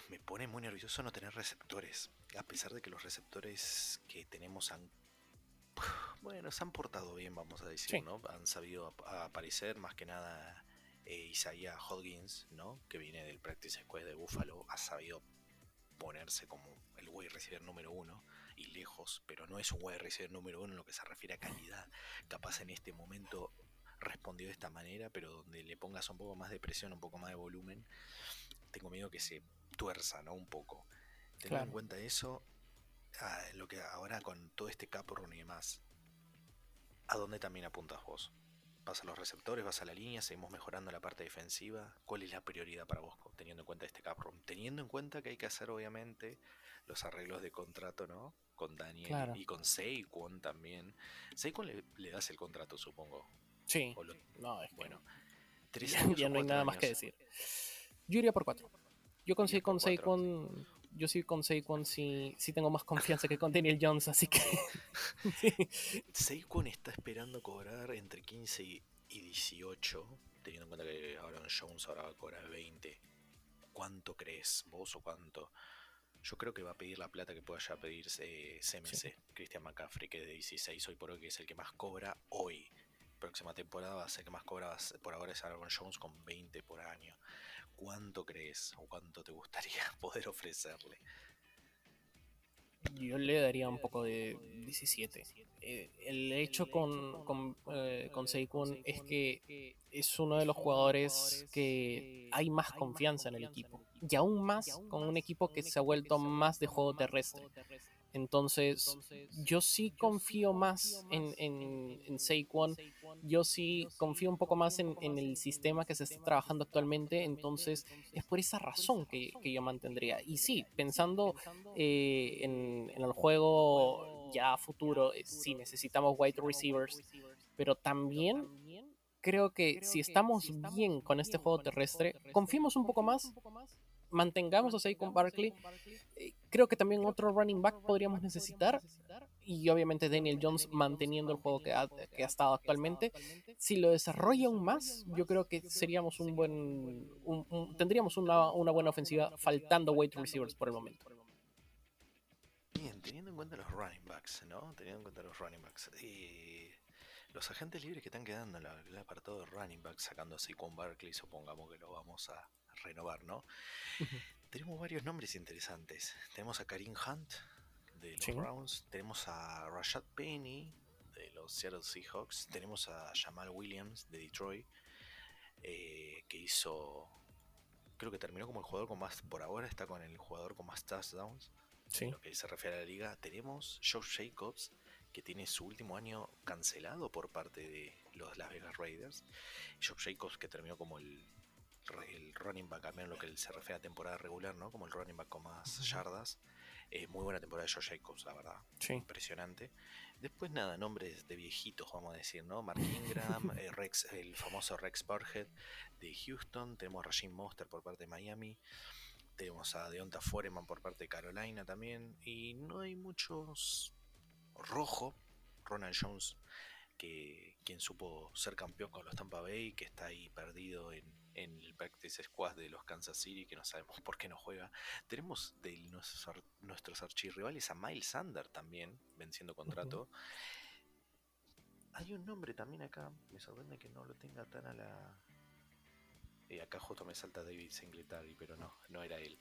me pone muy nervioso no tener receptores. A pesar de que los receptores que tenemos han. Bueno, se han portado bien, vamos a decir, ¿no? Han sabido aparecer, más que nada eh, Isaiah Hodgins, ¿no? Que viene del Practice Squad de Buffalo, ha sabido ponerse como el wide receiver número uno y lejos, pero no es un wide receiver número uno en lo que se refiere a calidad. Capaz en este momento respondió de esta manera, pero donde le pongas un poco más de presión, un poco más de volumen, tengo miedo que se tuerza, ¿no? Un poco. Teniendo en cuenta eso, ah, lo que ahora con todo este caprón y demás, ¿a dónde también apuntas vos? ¿Vas a los receptores? ¿Vas a la línea? ¿Seguimos mejorando la parte defensiva? ¿Cuál es la prioridad para vos teniendo en cuenta este caprón? Teniendo en cuenta que hay que hacer obviamente los arreglos de contrato, ¿no? Con Daniel y con Saquon también. Saquon le, le das el contrato, supongo. Sí. No, es bueno. ya, no hay nada más que decir. Yo iría por cuatro. Yo con, con Saquon, yo sí con Saquon sí, sí tengo más confianza que con Daniel Jones, así que... Saquon está esperando cobrar entre 15 y 18, teniendo en cuenta que Aaron Jones ahora va a cobrar 20. ¿Cuánto crees vos o cuánto? Yo creo que va a pedir la plata que pueda ya pedir CMC, Christian McCaffrey, que es de 16 hoy por hoy, que es el que más cobra hoy. Próxima temporada va a ser el que más cobra, por ahora es Aaron Jones con 20 por año. ¿cuánto crees o cuánto te gustaría poder ofrecerle? Yo le daría un poco de 17. Eh, el hecho con, con, eh, con Seikun es que es uno de los jugadores que hay más confianza en el equipo. Y aún más con un equipo que se ha vuelto más de juego terrestre. Entonces, yo sí confío más en, en, en Saquon, yo sí confío un poco más en, el sistema que se está trabajando actualmente, entonces es por esa razón que, yo mantendría. Y sí, pensando eh, en, el juego ya futuro, eh, sí necesitamos wide receivers, pero también creo que si estamos bien con este juego terrestre, confiemos un poco más mantengamos a Saquon Barkley. Eh, creo que también otro running back podríamos necesitar. Y obviamente Daniel Jones manteniendo el juego que ha, estado actualmente. Si lo desarrolla aún más, yo creo que seríamos un buen. tendríamos una, buena ofensiva faltando wide receivers por el momento. Bien, teniendo en cuenta los running backs, ¿no? Teniendo en cuenta los running backs. Y los agentes libres que están quedando en el apartado de running backs, sacando a Saquon Barkley, supongamos que lo vamos a renovar, ¿no? Tenemos varios nombres interesantes. Tenemos a Karim Hunt de los Browns, tenemos a Rashad Penny de los Seattle Seahawks, tenemos a Jamal Williams de Detroit, eh, que hizo, creo que terminó como el jugador con más, por ahora está con el jugador con más touchdowns, en lo que se refiere a la liga. Tenemos Josh Jacobs, que tiene su último año cancelado por parte de los Las Vegas Raiders. Josh Jacobs, que terminó como el el running back, al menos lo que se refiere a temporada regular, ¿no? Como el running back con más yardas. Eh, muy buena temporada de Josh Jacobs, la verdad. Impresionante. Después nada, nombres de viejitos, vamos a decir, ¿no? Mark Ingram, eh, Rex, el famoso Rex Burhead de Houston. Tenemos a Rasheen Monster por parte de Miami. Tenemos a Deonta Foreman por parte de Carolina también. Y no hay muchos rojo. Ronald Jones, que quien supo ser campeón con los Tampa Bay, que está ahí perdido en, en el practice squad de los Kansas City, que no sabemos por qué no juega. Tenemos de nuestros, nuestros archirrivales a Miles Sander también, venciendo contrato. Hay un nombre también acá, me sorprende que no lo tenga tan a la... Eh, acá justo me salta David Singletary, pero no, no era él.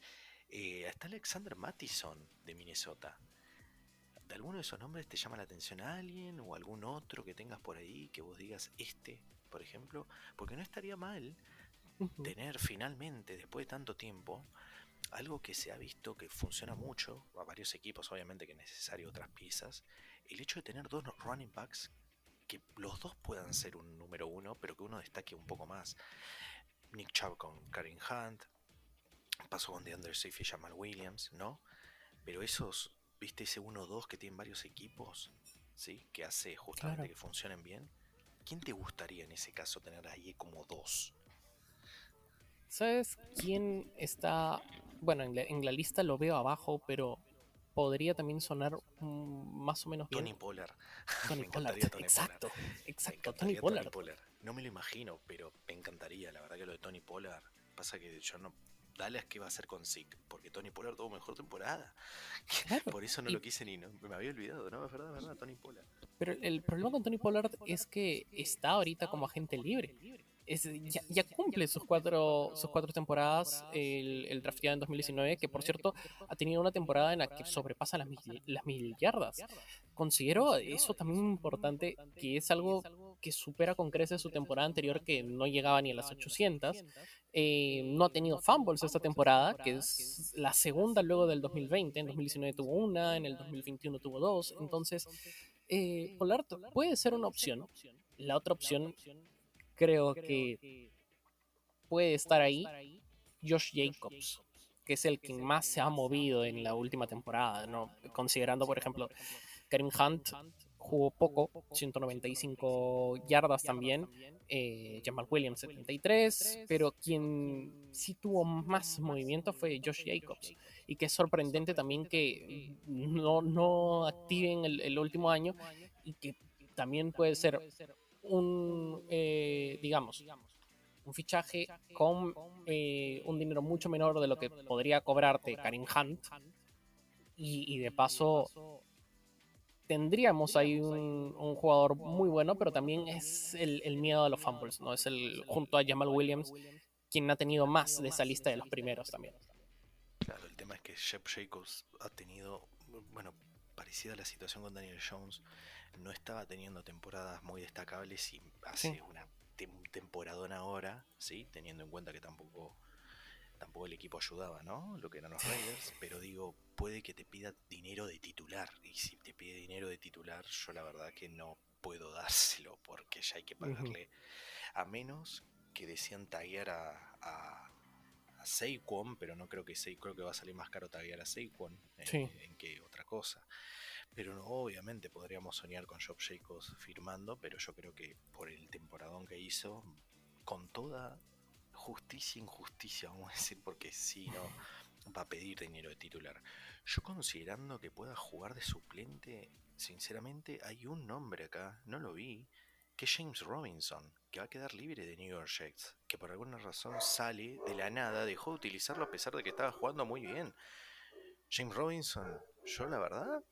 Eh, está Alexander Mattison de Minnesota. ¿De alguno de esos nombres te llama la atención a alguien o algún otro que tengas por ahí que vos digas este, por ejemplo? Porque no estaría mal tener finalmente, después de tanto tiempo, algo que se ha visto que funciona mucho, a varios equipos obviamente que es necesario otras piezas, el hecho de tener dos running backs que los dos puedan ser un número uno, pero que uno destaque un poco más. Nick Chubb con Karen Hunt, pasó con DeAndre Swift y Jamal Williams, ¿no? Pero esos ¿viste ese 1-2 que tienen varios equipos? ¿Sí? Que hace justamente que funcionen bien. ¿Quién te gustaría en ese caso tener ahí como dos? ¿Sabes quién está? Bueno, en la, lista lo veo abajo, pero podría también sonar más o menos Tony Pollard. Tony Pollard, exacto, exacto, Tony Pollard. No me lo imagino, pero me encantaría, la verdad que lo de Tony Pollard. Pasa que yo no, Dallas qué va a hacer con Zeke, porque Tony Pollard tuvo mejor temporada. Por eso no lo quise ni, no, me había olvidado, ¿no? Es verdad, es verdad, Tony Pollard. Pero el problema con Tony Pollard es que está ahorita como agente libre ya, cumple sus cuatro, sus cuatro temporadas, el, el drafteado en 2019, que por cierto ha tenido una temporada en la que sobrepasa las mil, las mil yardas. Considero eso también importante, que es algo que supera con creces su temporada anterior, que no llegaba ni a las 800. Eh, no ha tenido fumbles esta temporada, que es la segunda luego del 2020. En 2019 tuvo una, en el 2021 tuvo dos. Entonces, eh, Pollard puede ser una opción. La otra opción creo que puede estar ahí Josh Jacobs, que es el que más se ha movido en la última temporada, ¿no? Considerando, por ejemplo, Karim Hunt jugó poco, 195 yardas también, eh, Jamal Williams 73, pero quien sí tuvo más movimiento fue Josh Jacobs. Y que es sorprendente también que no, no activen el, el último año y que también puede ser un, eh, digamos, un fichaje con eh, un dinero mucho menor de lo que podría cobrarte Karim Hunt. Y, de paso, tendríamos ahí un, jugador muy bueno, pero también es el, miedo a los fumbles, ¿no? Es el, junto a Jamal Williams, quien ha tenido más de esa lista de los primeros también. Claro, el tema es que Shep Jacobs ha tenido, bueno, parecida a la situación con Daniel Jones, no estaba teniendo temporadas muy destacables y hace una temporadona ahora, ¿sí? teniendo en cuenta que tampoco, tampoco el equipo ayudaba, ¿no? Lo que eran los Raiders, pero digo, puede que te pida dinero de titular. Y si te pide dinero de titular, yo la verdad que no puedo dárselo porque ya hay que pagarle. A menos que decían taguear a, a, Saquon, pero no creo que creo que va a salir más caro taguear a Saquon en que otra cosa. Pero no, obviamente podríamos soñar con Job Jacobs firmando, pero yo creo que por el temporadón que hizo, con toda justicia e injusticia, vamos a decir, porque si no, va a pedir dinero de titular. Yo considerando que pueda jugar de suplente, sinceramente hay un nombre acá, no lo vi, que es James Robinson, que va a quedar libre de New York Jets, que por alguna razón sale de la nada, dejó de utilizarlo a pesar de que estaba jugando muy bien. James Robinson, yo la verdad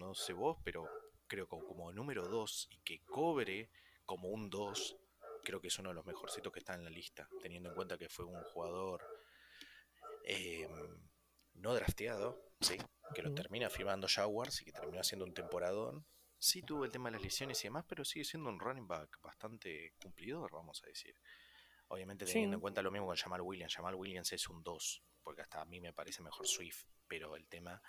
no sé vos, pero creo que como número 2 y que cobre como un 2, creo que es uno de los mejorcitos que está en la lista, teniendo en cuenta que fue un jugador em, no drafteado, ¿sí? que lo termina firmando Jaguars y que terminó haciendo un temporadón. Sí tuvo el tema de las lesiones y demás, pero sigue siendo un running back bastante cumplidor, vamos a decir. Obviamente teniendo en cuenta lo mismo con Jamal Williams. Jamal Williams es un 2, porque hasta a mí me parece mejor Swift, pero el tema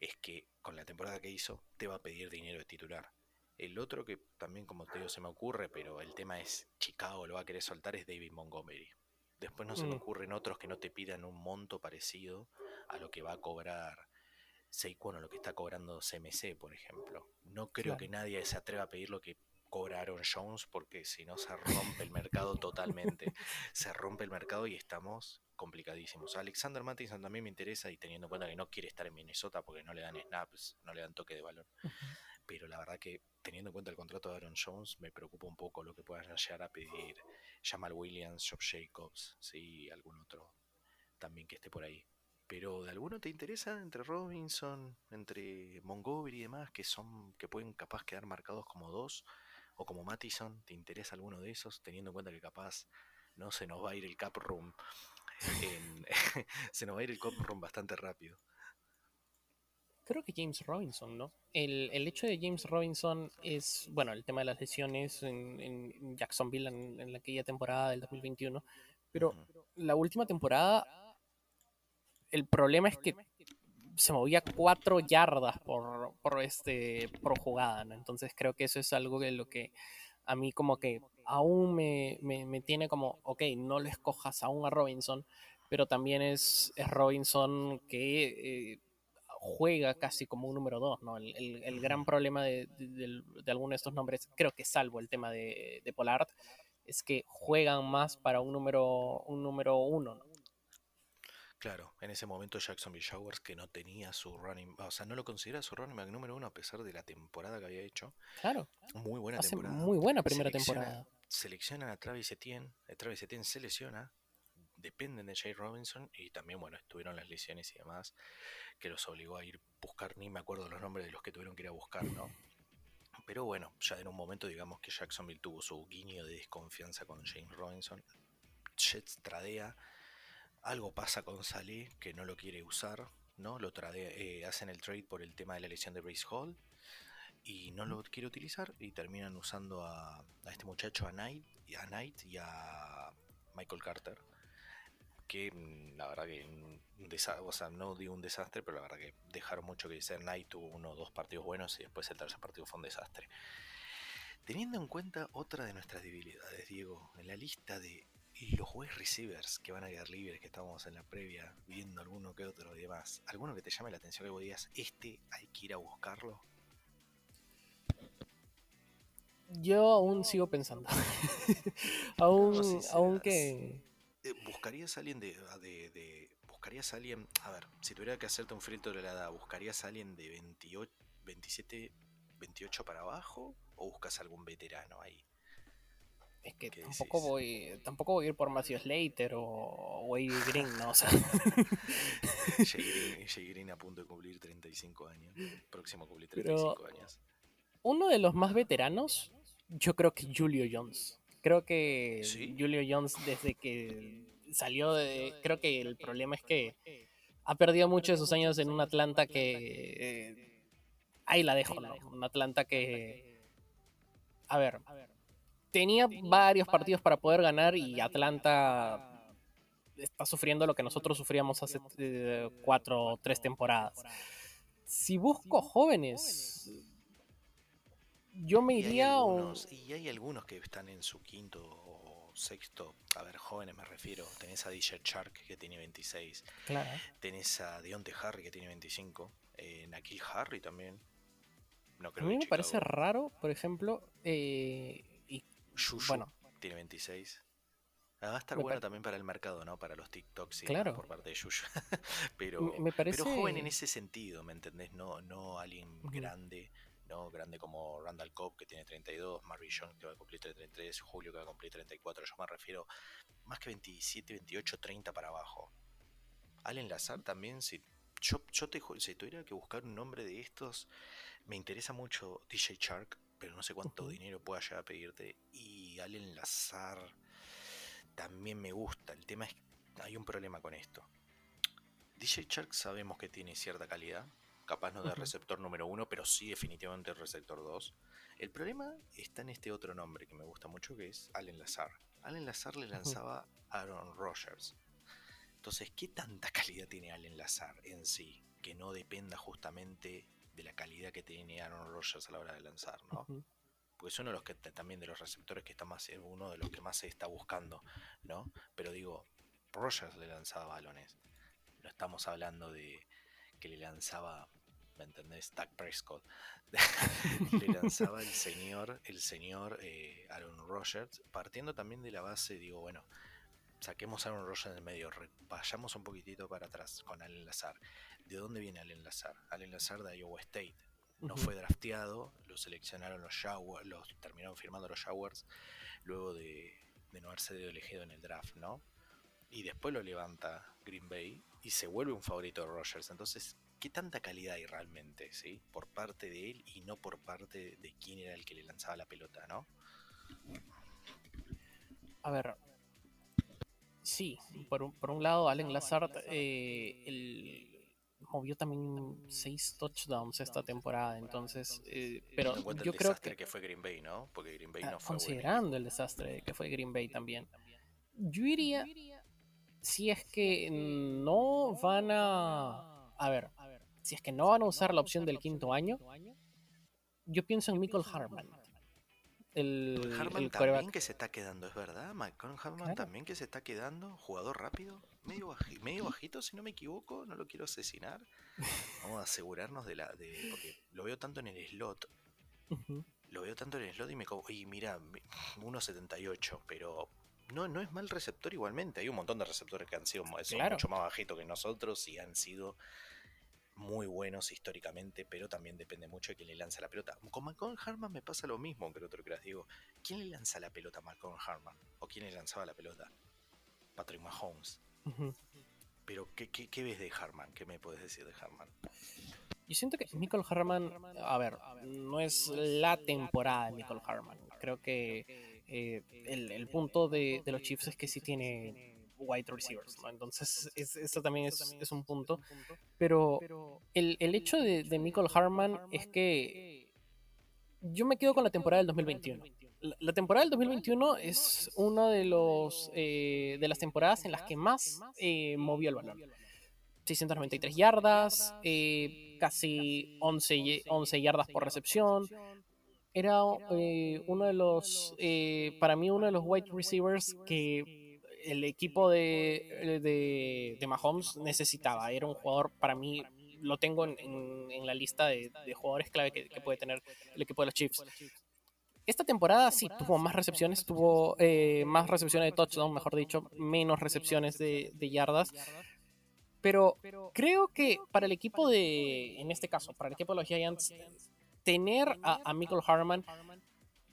es que con la temporada que hizo te va a pedir dinero de titular. El otro que también, como te digo, se me ocurre, pero el tema es Chicago lo va a querer soltar, es David Montgomery. Después no se me mm. ocurren otros que no te pidan un monto parecido a lo que va a cobrar Saquon o lo que está cobrando CMC, por ejemplo. No creo que nadie se atreva a pedir lo que cobraron Jones porque si no se rompe el mercado totalmente. se rompe el mercado y estamos complicadísimos. Alexander Mattison también me interesa y teniendo en cuenta que no quiere estar en Minnesota porque no le dan snaps, no le dan toque de balón. Pero la verdad que teniendo en cuenta el contrato de Aaron Jones, me preocupa un poco lo que puedan llegar a pedir Jamal Williams, Job Jacobs, sí, algún otro también que esté por ahí. Pero ¿de alguno te interesa entre Robinson, entre Montgomery y demás, que son, que pueden capaz quedar marcados como dos? O como Mattison, ¿te interesa alguno de esos? Teniendo en cuenta que capaz no se nos va a ir el cap room se nos va a ir el room bastante rápido. Creo que James Robinson, ¿no? El, hecho de James Robinson es, bueno, el tema de las lesiones en, Jacksonville en, aquella temporada del 2021, pero la última temporada, el problema es que se movía cuatro yardas por, por, este, por jugada, ¿no? Entonces creo que eso es algo de lo que a mí como que aún me, tiene como, ok, no le escojas aún a Robinson, pero también es, es Robinson que eh, juega casi como un número 2, ¿no? El, gran problema de, alguno de estos nombres, creo que salvo el tema de, de Pollard, es que juegan más para un número un número uno, ¿no? Claro, en ese momento Jacksonville Showers que no tenía su running, o sea, no lo considera su running back número uno a pesar de la temporada que había hecho. Claro. Muy buena temporada. Muy buena primera temporada. Seleccionan a Travis Etienne, a Travis Etienne se lesiona, dependen de Jay Robinson y también, bueno, estuvieron las lesiones y demás que los obligó a ir a buscar, ni me acuerdo los nombres de los que tuvieron que ir a buscar, ¿no? Pero bueno, ya en un momento digamos que Jacksonville tuvo su guiño de desconfianza con James Robinson. Jets tradea algo pasa con Saleh que no lo quiere usar, ¿no? Lo eh, hacen el trade por el tema de la lesión de Brace Hall y no lo quiere utilizar y terminan usando a, este muchacho, a Knight, a Knight y a Michael Carter. Que mm, la verdad que, o sea, no digo un desastre, pero la verdad que dejaron mucho que decir. Knight tuvo uno o dos partidos buenos y después el tercer partido fue un desastre. Teniendo en cuenta otra de nuestras debilidades, Diego, en la lista de los wide receivers que van a quedar libres, que estábamos en la previa viendo alguno que otro y demás, ¿alguno que te llame la atención que vos digas, este hay que ir a buscarlo? Yo aún sigo pensando. aún, que... Eh, ¿Buscarías a alguien ah, de, de, ¿Buscarías a alguien... A ver, si tuviera que hacerte un filtro de la edad, ¿buscarías a alguien de 28, 27, 28 para abajo? ¿O buscas algún veterano ahí? Es que tampoco voy, tampoco voy a ir por Matthew Slater o Wade Green, ¿no? O sea. Jay, Green, a punto de cumplir 35 años. Próximo a cumplir 35 años. Uno de los más veteranos, yo creo que Julio Jones. Creo que Julio Jones, desde que salió de. Creo que el problema es que ha perdido muchos de sus años en un Atlanta que. Eh, ahí la dejo, ¿no? Un Atlanta que. A ver, tenía varios partidos para poder ganar y Atlanta está sufriendo lo que nosotros sufríamos hace eh, cuatro o tres temporadas. Si busco jóvenes, yo me iría... Y hay, algunos, que están en su quinto o sexto, a ver, jóvenes me refiero. Tenés a DJ Shark que tiene 26. Claro. Tenés a Deontay Harry que tiene 25. Eh, Harry también. No creo a mí me parece raro, por ejemplo, eh, bueno. tiene 26. Ah, va a estar buena también para el mercado, ¿no? Para los TikToks claro. por parte de Yuyu. pero, pero joven en ese sentido, ¿me entendés? No, no alguien grande, ¿no? Grande como Randall Cobb, que tiene 32, Marvin Jones, que va a cumplir 33, Julio, que va a cumplir 34. Yo me refiero más que 27, 28, 30 para abajo. Allen Lazar también, si yo, yo te si tuviera que buscar un nombre de estos, me interesa mucho DJ Shark pero no sé cuánto dinero pueda llegar a pedirte. Y al enlazar, también me gusta. El tema es hay un problema con esto. DJ Shark sabemos que tiene cierta calidad, capaz no de receptor número uno, pero sí definitivamente receptor 2. El problema está en este otro nombre que me gusta mucho, que es Allen Lazar. Allen Lazar le lanzaba a Aaron Rodgers. Entonces, ¿qué tanta calidad tiene Allen Lazar en sí? Que no dependa justamente de la calidad que tiene Aaron Rodgers a la hora de lanzar, ¿no? Porque es uno de los que también de los receptores que está más, uno de los que más se está buscando, ¿no? Pero digo, Rodgers le lanzaba balones. No estamos hablando de que le lanzaba, ¿me entendés? Dak Prescott. le lanzaba el señor, el señor eh, Aaron Rodgers, partiendo también de la base, digo, bueno, saquemos a Aaron Rodgers en el medio, vayamos un poquitito para atrás con Al Lazar. ¿De dónde viene Allen Lazar? Allen Lazar de Iowa State. No fue drafteado, lo seleccionaron los Jaguars, los terminaron firmando los Jaguars luego de, no haber sido elegido en el draft, ¿no? Y después lo levanta Green Bay y se vuelve un favorito de Rogers. Entonces, ¿qué tanta calidad hay realmente, sí? Por parte de él y no por parte de quién era el que le lanzaba la pelota, ¿no? A ver, sí, por un, por un lado, Allen Lazard, eh, el, movió también seis touchdowns esta temporada, entonces, eh, pero yo creo que, que fue Green Bay, ¿no? Porque Green Bay ah, no fue considerando el desastre que fue Green Bay también. Yo iría si es que no van a a ver, si es que no van a usar la opción del quinto año, yo pienso en Michael Harman. el, Harman el también quarterback. que se está quedando, es verdad. Malcolm Harman Claro. también que se está quedando. Jugador rápido, medio, baji- medio bajito, si no me equivoco. No lo quiero asesinar. Vamos a asegurarnos de la. De, porque lo veo tanto en el slot. Lo veo tanto en el slot y me. co- Y mira, mi- 1.78, pero. No, no es mal receptor igualmente. Hay un montón de receptores que han sido Claro. mucho más bajitos que nosotros y han sido muy buenos históricamente, pero también depende mucho de quién le lanza la pelota. Con Malcolm Harman me pasa lo mismo que el otro que les digo. ¿Quién le lanza la pelota a Malcolm Harman? ¿O quién le lanzaba la pelota? Patrick Mahomes. Pero, ¿qué, qué, qué ves de Harman? ¿Qué me puedes decir de Harman? Yo siento que Nicole Harman, a ver, no es la temporada de Nicole Harman. Creo que eh, el, el punto de, de los Chiefs es que sí tiene wide receivers, ¿no? Entonces, es- eso también es, es un punto. Pero el, el hecho de, de Nicole Harman es que yo me quedo con la temporada del 2021. La, la temporada del 2021 es una de, los, eh, de las temporadas en las que más eh, movió el balón. 693 yardas, eh, casi 11, ye- 11 yardas por recepción. Era eh, uno de los, eh, para mí, uno de los wide receivers que el equipo de, de, de Mahomes necesitaba. Era un jugador, para mí, lo tengo en, en- en la lista de, de jugadores clave que, que puede tener el equipo de los Chiefs. Esta temporada sí tuvo más recepciones, tuvo eh, más recepciones de touchdown, mejor dicho, menos recepciones de, yardas. Pero creo que para el equipo de, en este caso, para el equipo de los Giants, tener a, a Michael Harman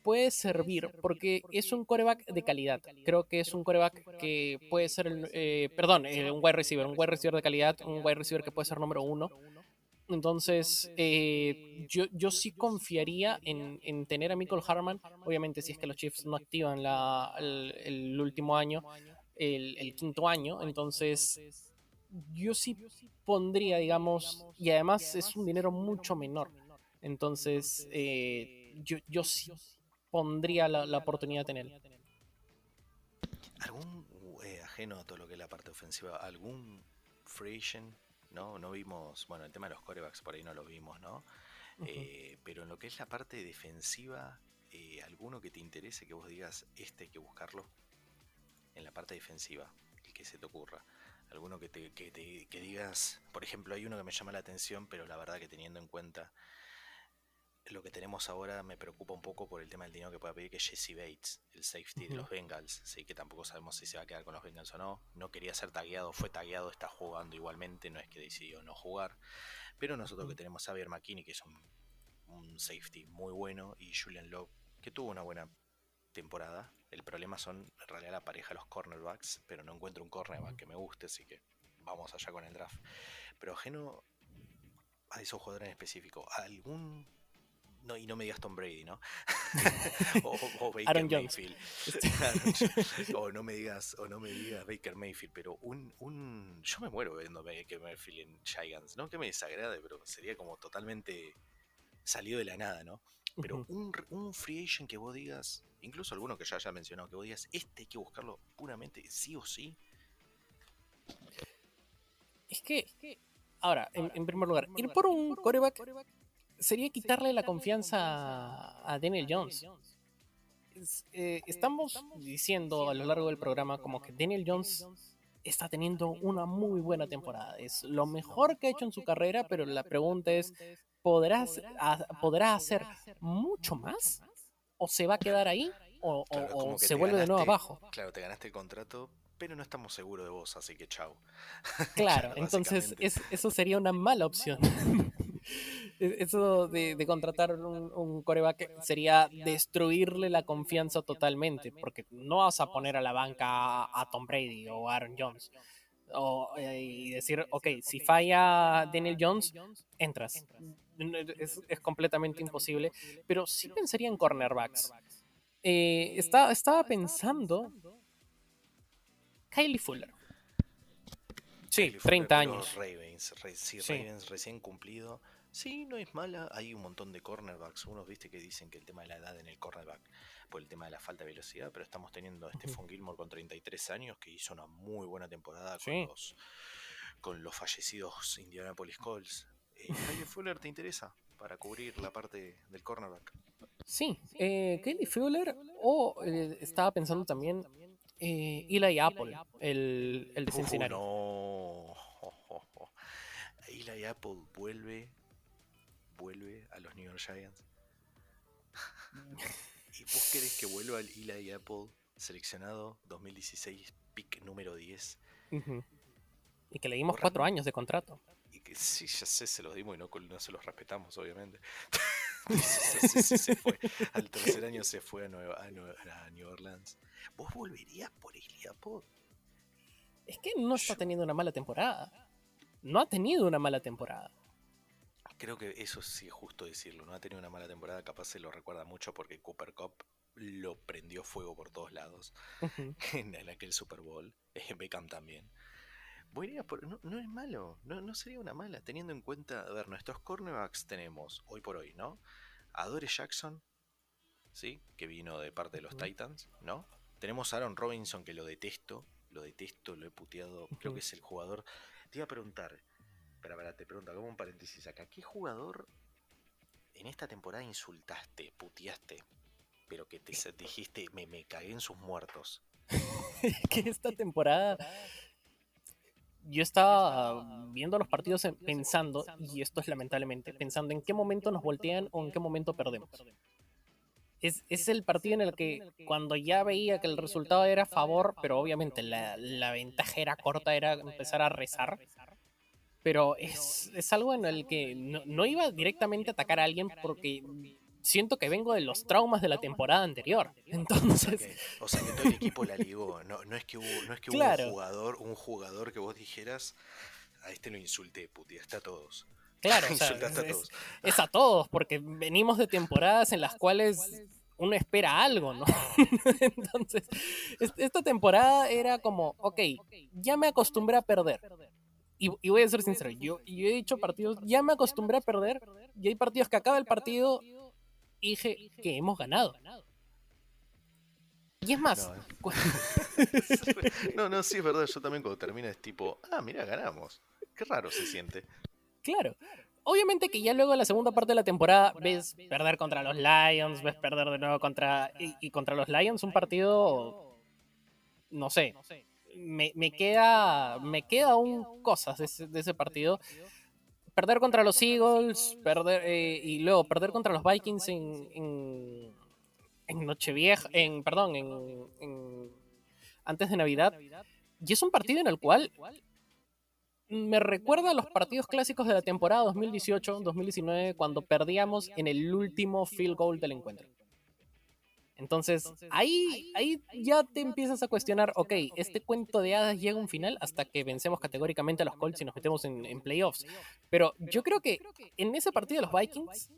puede servir porque es un coreback de calidad. Creo que es un coreback que puede ser, el, eh, perdón, eh, un wide receiver, un wide receiver de calidad, un wide receiver que puede ser número uno. Entonces, eh, yo, yo sí confiaría en, en tener a Michael Harman. Obviamente, si es que los Chiefs no activan la, el, el último año, el, el quinto año. Entonces, yo sí pondría, digamos, y además es un dinero mucho menor. Entonces, eh, yo, yo sí pondría la, la oportunidad en él. ¿Algún, eh, ajeno a todo lo que es la parte ofensiva, algún free agent? ¿No? No vimos, bueno, el tema de los corebacks por ahí no lo vimos, ¿no? Eh, pero en lo que es la parte defensiva, eh, ¿alguno que te interese que vos digas, este hay que buscarlo? En la parte defensiva, el que se te ocurra. Alguno que, te, que, te- que digas, por ejemplo, hay uno que me llama la atención, pero la verdad que teniendo en cuenta lo que tenemos ahora me preocupa un poco por el tema del dinero que pueda pedir, que es Jesse Bates, el safety de los Bengals. Sí, que tampoco sabemos si se va a quedar con los Bengals o no. No quería ser tagueado, fue tagueado, está jugando igualmente, no es que decidió no jugar. Pero nosotros que tenemos a Javier McKinney, que es un, un safety muy bueno, y Julian Love, que tuvo una buena temporada. El problema son en realidad la pareja de los cornerbacks, pero no encuentro un cornerback que me guste, así que vamos allá con el draft. Pero ajeno a esos jugadores en específico, ¿algún no, y no me digas Tom Brady, ¿no? o, o Baker Aaron. Mayfield. Jones. o no me digas, o no me digas Baker Mayfield, pero un, un yo me muero viendo Baker Mayfield en Giants, ¿no? Que me desagrade, pero sería como totalmente salido de la nada, ¿no? Pero un, un free agent que vos digas, incluso alguno que ya haya mencionado, que vos digas, este hay que buscarlo puramente, sí o sí. Es que, ahora, en, en primer lugar, ir por un coreback sería quitarle la confianza a, a Daniel Jones. Es, eh, estamos diciendo a lo largo del programa como que Daniel Jones está teniendo una muy buena temporada. Es lo mejor que ha hecho en su carrera, pero la pregunta es, ¿podrá, ha- ¿podrá hacer mucho más? ¿O se va a quedar ahí? ¿O, Claro, se vuelve de nuevo abajo? Claro, te ganaste el contrato, pero no estamos seguros de vos, así que chau. Claro, Claro, entonces es- eso sería una mala opción. E- eso de, de contratar un, un coreback sería destruirle la confianza totalmente, porque no vas a poner a la banca a, a Tom Brady o a Aaron Jones. O, eh, y decir, ok, si falla Daniel Jones, entras. Es, es completamente imposible. Pero sí pensaría en cornerbacks. Eh, está- estaba pensando Kylie Fuller. Sí, Kylie Fuller 30 de los años. Ravens, re- sí, Sí. Ravens recién cumplido. Sí, no es mala. Hay un montón de cornerbacks. Unos viste que dicen que el tema de la edad en el cornerback, por el tema de la falta de velocidad, pero estamos teniendo a. Stephon Gilmore con 33 años que hizo una muy buena temporada Sí. con los con los fallecidos Indianapolis Colts. Eh, Kyle Fuller te interesa para cubrir la parte del cornerback. Sí, eh, Kelly Fuller o eh, estaba pensando también eh, Eli Apple, el, el de Uh, Cincinnati. no. Eli Apple vuelve. Vuelve a los New York Giants. ¿Y vos querés que vuelva el Eli Apple seleccionado 2016, pick número 10? Ujú. Y que le dimos cuatro años de contrato. Y que sí, ya sé, se los dimos y no, no se los respetamos, obviamente. Se fue. Al tercer año se fue a, Nueva, a, Nueva- a New Orleans. ¿Vos volverías por Eli Apple? Es que no está teniendo una mala temporada. No ha tenido una mala temporada. Creo que eso sí es justo decirlo. No ha tenido una mala temporada, capaz se lo recuerda mucho porque Cooper Cup lo prendió fuego por todos lados en, en aquel Super Bowl. Beckham también. Por- no, no es malo, no, no sería una mala, teniendo en cuenta, a ver, nuestros cornerbacks tenemos hoy por hoy, ¿no? A Dore Jackson, ¿sí? Que vino de parte de los. Titans, ¿no? Tenemos a Aaron Robinson, que lo detesto, lo detesto, lo he puteado, creo que es el jugador. Te iba a preguntar, espera, espera, te pregunto, hago un paréntesis acá, ¿qué jugador en esta temporada insultaste, puteaste, pero que te dijiste, me, me cagué en sus muertos? que esta temporada yo estaba viendo los partidos en- pensando, y esto es lamentablemente, pensando en qué momento nos voltean o en qué momento perdemos. Es, es el partido en el que cuando ya veía que el resultado era a favor, pero obviamente la ventaja era corta, era empezar a rezar. Pero es, es algo en el que no, no iba directamente a atacar a alguien porque siento que vengo de los traumas de la temporada anterior. Entonces, O sea que todo el equipo la ligó. No, no es que hubo, no es que hubo Claro. un jugador, un jugador que vos dijeras, a este lo insulté, puteaste a todos. Claro, o sea, Insultaste a todos. es a todos, porque venimos de temporadas en las cuales uno espera algo, ¿no? Entonces, es- esta temporada era como, ok, ya me acostumbré a perder. Y, y voy a ser sincero, yo, yo he dicho partidos, ya me acostumbré a perder, y hay partidos que acaba el partido y dije que hemos ganado. Y es más, No, eh. No, no, sí, es verdad. Yo también cuando termina es tipo, ah, mira, ganamos. Qué raro se siente. Claro. Obviamente que ya luego en la segunda parte de la temporada ves perder contra los Lions, ves perder de nuevo contra. Y, y contra los Lions, un partido. No sé. Me, me queda. Me queda aún cosas de ese, de ese partido. Perder contra los Eagles, perder. eh, y luego perder contra los Vikings en. en, en Nochevieja. En. Perdón, en, en- Antes de Navidad. Y es un partido en el cual me recuerda a los partidos clásicos de la temporada 2018-2019 cuando perdíamos en el último field goal del encuentro. Entonces, ahí, ahí ya te empiezas a cuestionar, ok, este cuento de hadas llega a un final hasta que vencemos categóricamente a los Colts y nos metemos en, en playoffs. Pero yo creo que en ese partido de los Vikings,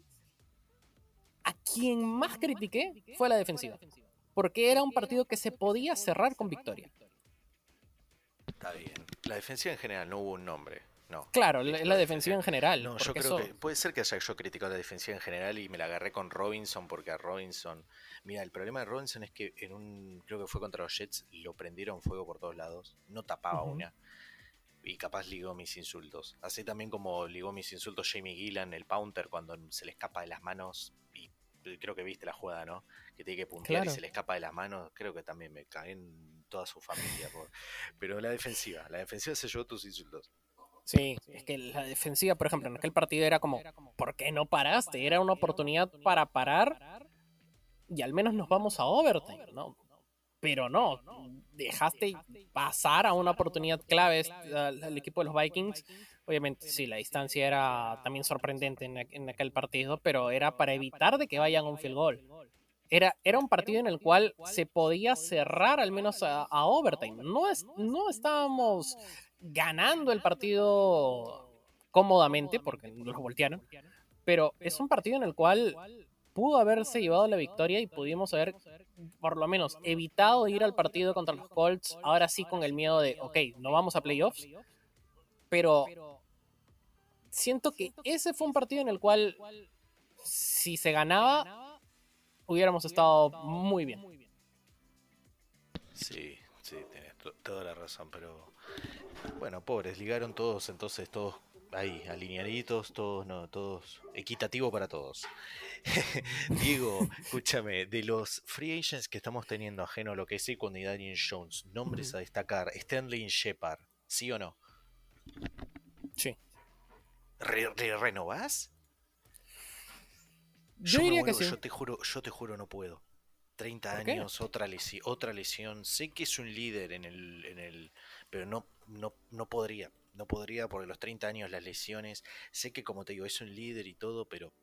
a quien más critiqué fue a la defensiva. Porque era un partido que se podía cerrar con victoria. Está bien. La defensiva en general no hubo un nombre. No. Claro, la, la defensiva en general. No, yo creo eso- que puede ser que haya yo criticado la defensiva en general y me la agarré con Robinson porque a Robinson, mira, el problema de Robinson es que en un, creo que fue contra los Jets, lo prendieron fuego por todos lados, no tapaba una y capaz ligó mis insultos. Así también como ligó mis insultos Jamie Gillan, el Pounter, cuando se le escapa de las manos y creo que viste la jugada, ¿no? Que tiene que puntear y se le escapa de las manos, creo que también me cae en toda su familia. por- Pero la defensiva, la defensiva se llevó tus insultos. Sí, es que la defensiva, por ejemplo, en aquel partido era como, ¿por qué no paraste? Era una oportunidad para parar y al menos nos vamos a overtime, ¿no? Pero no, dejaste pasar a una oportunidad clave al, equipo de los Vikings. Obviamente, sí, la distancia era también sorprendente en, aqu- en aquel partido, pero era para evitar de que vayan a un field goal. Era, era un partido en el cual se podía cerrar al menos a, a overtime. No, es, no estábamos ganando el partido cómodamente porque nos voltearon, pero es un partido en el cual pudo haberse llevado la victoria y pudimos haber por lo menos evitado ir al partido contra los Colts, ahora sí con el miedo de, ok, no vamos a playoffs, pero siento que ese fue un partido en el cual si se ganaba hubiéramos estado muy bien. Sí, sí, to- toda la razón, pero bueno, pobres, ligaron todos, entonces todos ahí, alineaditos, todos, no, todos, equitativo para todos. Diego, escúchame, de los free agents que estamos teniendo ajeno a lo que es Saquon y Daniel Jones, nombres a destacar, Stanley Shepard, ¿sí o no? Sí. ¿Re, re- renovás? Yo me diría que vuelvo- sí. Yo te juro, yo te juro no puedo. 30 ¿Por qué? años, otra lesión, otra lesión. Sé que es un líder en el, en el, pero no, no, no podría, no podría porque los 30 años las lesiones. Sé que como te digo es un líder y todo, pero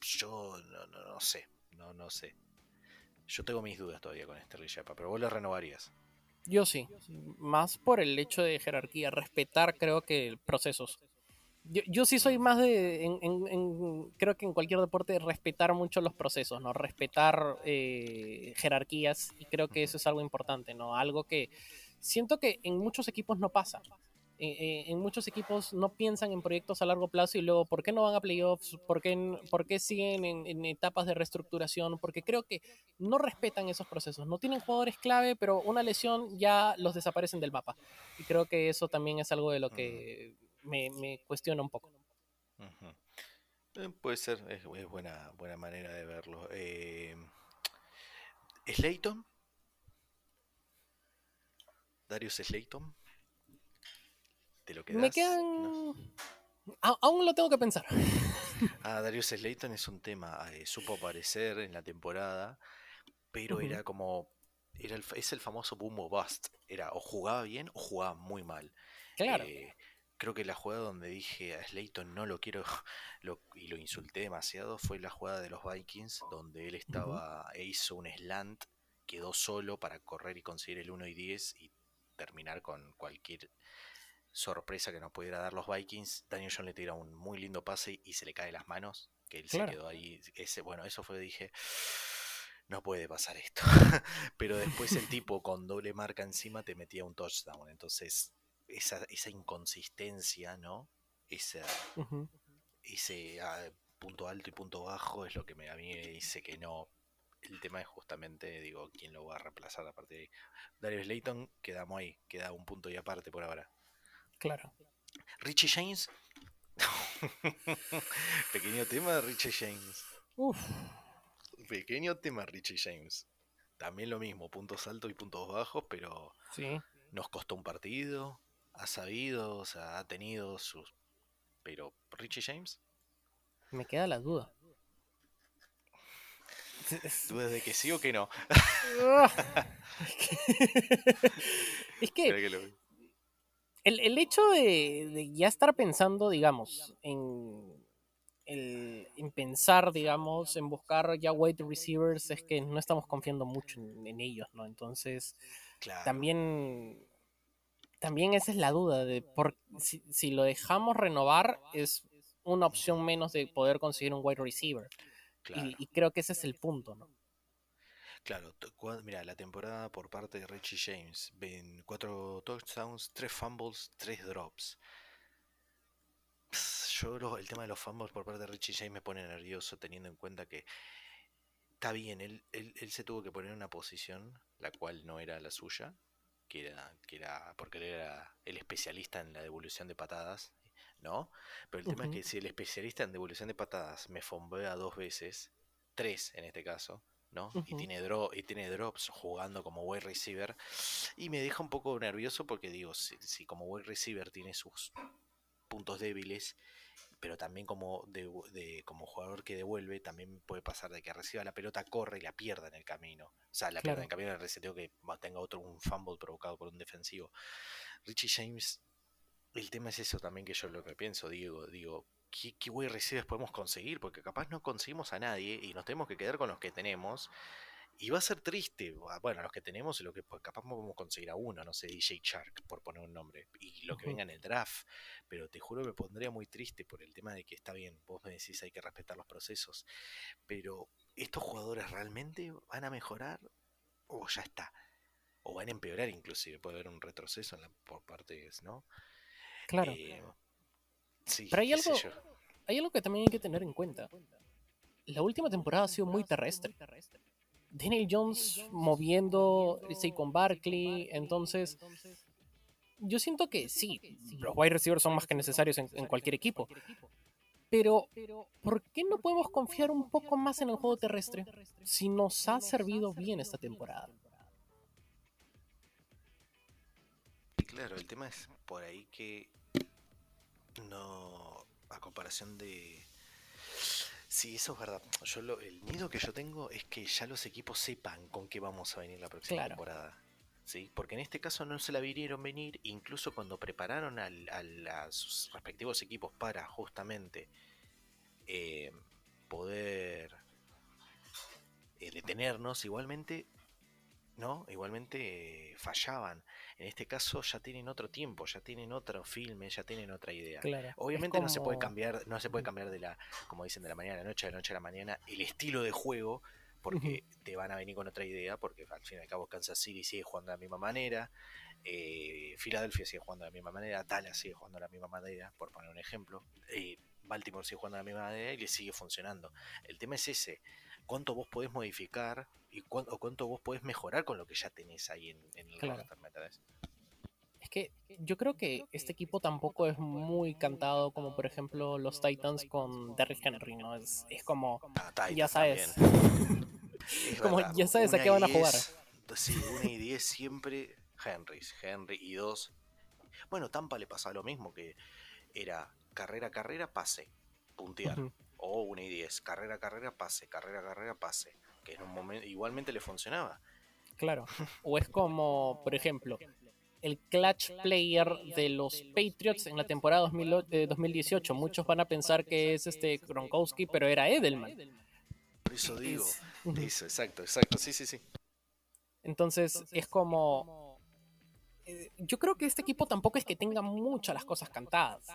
yo no, no, no sé, no, no sé. Yo tengo mis dudas todavía con Sterling Shepard, pero vos lo renovarías. Yo sí. Más por el hecho de jerarquía, respetar creo que procesos. Yo, yo sí soy más de, en- en- en- creo que en cualquier deporte, respetar mucho los procesos, ¿no? Respetar eh, jerarquías y creo que eso es algo importante, ¿no? Algo que siento que en muchos equipos no pasa. Eh, en muchos equipos no piensan en proyectos a largo plazo y luego, ¿por qué no van a playoffs? ¿Por qué, n- por qué siguen en, en etapas de reestructuración? Porque creo que no respetan esos procesos. No tienen jugadores clave, pero una lesión ya los desaparecen del mapa. Y creo que eso también es algo de lo que me, me cuestiona un poco. Eh, puede ser, es, es buena, buena manera de verlo. Eh, Slayton. Darius Slayton. ¿Te lo quedas? Me quedan... A- aún lo tengo que pensar. Ah, Darius Slayton es un tema. eh, supo aparecer en la temporada, pero era como. Era el, es el famoso boom o bust. Era o jugaba bien o jugaba muy mal. Claro. Eh, creo que la jugada donde dije a Slayton no lo quiero lo- y lo insulté demasiado fue la jugada de los Vikings, donde él estaba e hizo un slant, quedó solo para correr y conseguir el 1 y 10 y terminar con cualquier sorpresa que nos pudiera dar los Vikings. Daniel John le tira un muy lindo pase y se le cae las manos, que él Claro. se quedó ahí. Ese, bueno, eso fue, dije, no puede pasar esto. Pero después el tipo con doble marca encima te metía un touchdown. Entonces, esa, esa inconsistencia, ¿no? Esa, ese ah, punto alto y punto bajo es lo que me, a mí me dice que no. El tema es justamente, digo, quién lo va a reemplazar a partir de ahí. Darius Layton, quedamos ahí, queda un punto y aparte por ahora. Claro. Richie James. Pequeño tema, Richie James. Uf. Pequeño tema, Richie James. También lo mismo, puntos altos y puntos bajos, pero Sí. nos costó un partido. Ha sabido, o sea, ha tenido sus. Pero, Richie James, Me queda la duda. ¿dudas de que sí o que no? es que Espera que el, el hecho de, de ya estar pensando, digamos, en, el- en pensar, digamos, en buscar ya wide receivers, es que no estamos confiando mucho en, en ellos, ¿no? Entonces, Claro. también, también esa es la duda de por, si, si lo dejamos renovar, es una opción menos de poder conseguir un wide receiver. Claro, Y, y creo que ese es el punto, ¿no? Claro. Mira, la temporada por parte de Richie James: ven, 4 touchdowns, 3 fumbles, 3 drops. Yo lo- el tema de los fumbles por parte de Richie James me pone nervioso teniendo en cuenta que está bien, él, él, él se tuvo que poner en una posición la cual no era la suya, que era, que era porque él era el especialista en la devolución de patadas, ¿no? Pero el tema es que si el especialista en devolución de patadas me fombea dos veces, tres en este caso, ¿no? Y tiene dro- y tiene drops jugando como wide receiver y me deja un poco nervioso porque digo, si, si como wide receiver tiene sus puntos débiles, pero también como de, de- como jugador que devuelve, también puede pasar de que reciba la pelota, corre y la pierda en el camino. O sea, la pierda en el camino del reseteo que tenga otro un fumble provocado por un defensivo. Richie James, el tema es eso también que yo lo que pienso, digo, digo, ¿qué, qué wide receivers podemos conseguir? Porque capaz no conseguimos a nadie y nos tenemos que quedar con los que tenemos. Y va a ser triste, ah, bueno, los que tenemos, lo que pues, capaz podemos conseguir a uno, no sé, DJ Shark, por poner un nombre, y lo que venga en el draft. Pero te juro me pondría muy triste por el tema de que está bien, vos me decís hay que respetar los procesos, pero ¿estos jugadores realmente van a mejorar o ya está? O van a empeorar inclusive, puede haber un retroceso en la- por partes, ¿no? Claro. Eh, sí, Pero hay algo-. Hay algo que también hay que tener en cuenta. La última temporada ha sido muy terrestre. Daniel Jones moviendo con Barkley, entonces yo siento que sí, los wide receivers son más que necesarios en, en cualquier equipo. Pero, ¿por qué no podemos confiar un poco más en el juego terrestre si nos ha servido bien esta temporada? Claro, el tema es por ahí que no, a comparación de... Sí, eso es verdad. Yo lo- el miedo que yo tengo es que ya los equipos sepan con qué vamos a venir la próxima Claro. temporada. ¿Sí? Porque en este caso no se la vinieron venir, incluso cuando prepararon al- al- a sus respectivos equipos para justamente eh, poder eh, detenernos, igualmente, ¿no? Igualmente eh, fallaban. En este caso ya tienen otro tiempo, ya tienen otro filme, ya tienen otra idea. Claro. Obviamente no se puede cambiar, no se puede cambiar de la, como dicen, de la mañana a la noche, de la noche a la mañana, el estilo de juego, porque te van a venir con otra idea, porque al fin y al cabo Kansas City sigue jugando de la misma manera, eh, Filadelfia sigue jugando de la misma manera, Dallas sigue jugando de la misma manera, por poner un ejemplo, eh, Baltimore sigue jugando de la misma manera y le sigue funcionando. El tema es ese, cuánto vos podés modificar y cuánto, o cuánto vos podés mejorar con lo que ya tenés ahí en, en el Claro. roster. Es que yo creo que este equipo tampoco es muy cantado como por ejemplo los Titans con Derrick Henry, ¿no? Es, es como, Ah, ya sabes, también. Es como verdad, ya sabes a qué van a jugar. Sí, 1 y 10 siempre Henry, Henry y 2. Bueno, Tampa le pasaba lo mismo, que era carrera, carrera, pase, puntear. O 1 y 10, carrera, carrera, pase, carrera, carrera, pase. Que en un momento igualmente le funcionaba. Claro. O es como, por ejemplo, el clutch player de los Patriots en la temporada 2008 eh, 2018. Muchos van a pensar que es este Gronkowski, pero era Edelman. Por eso digo, eso, exacto, exacto, sí, sí, sí. Entonces es como... eh, Yo creo que este equipo tampoco es que tenga muchas las cosas cantadas.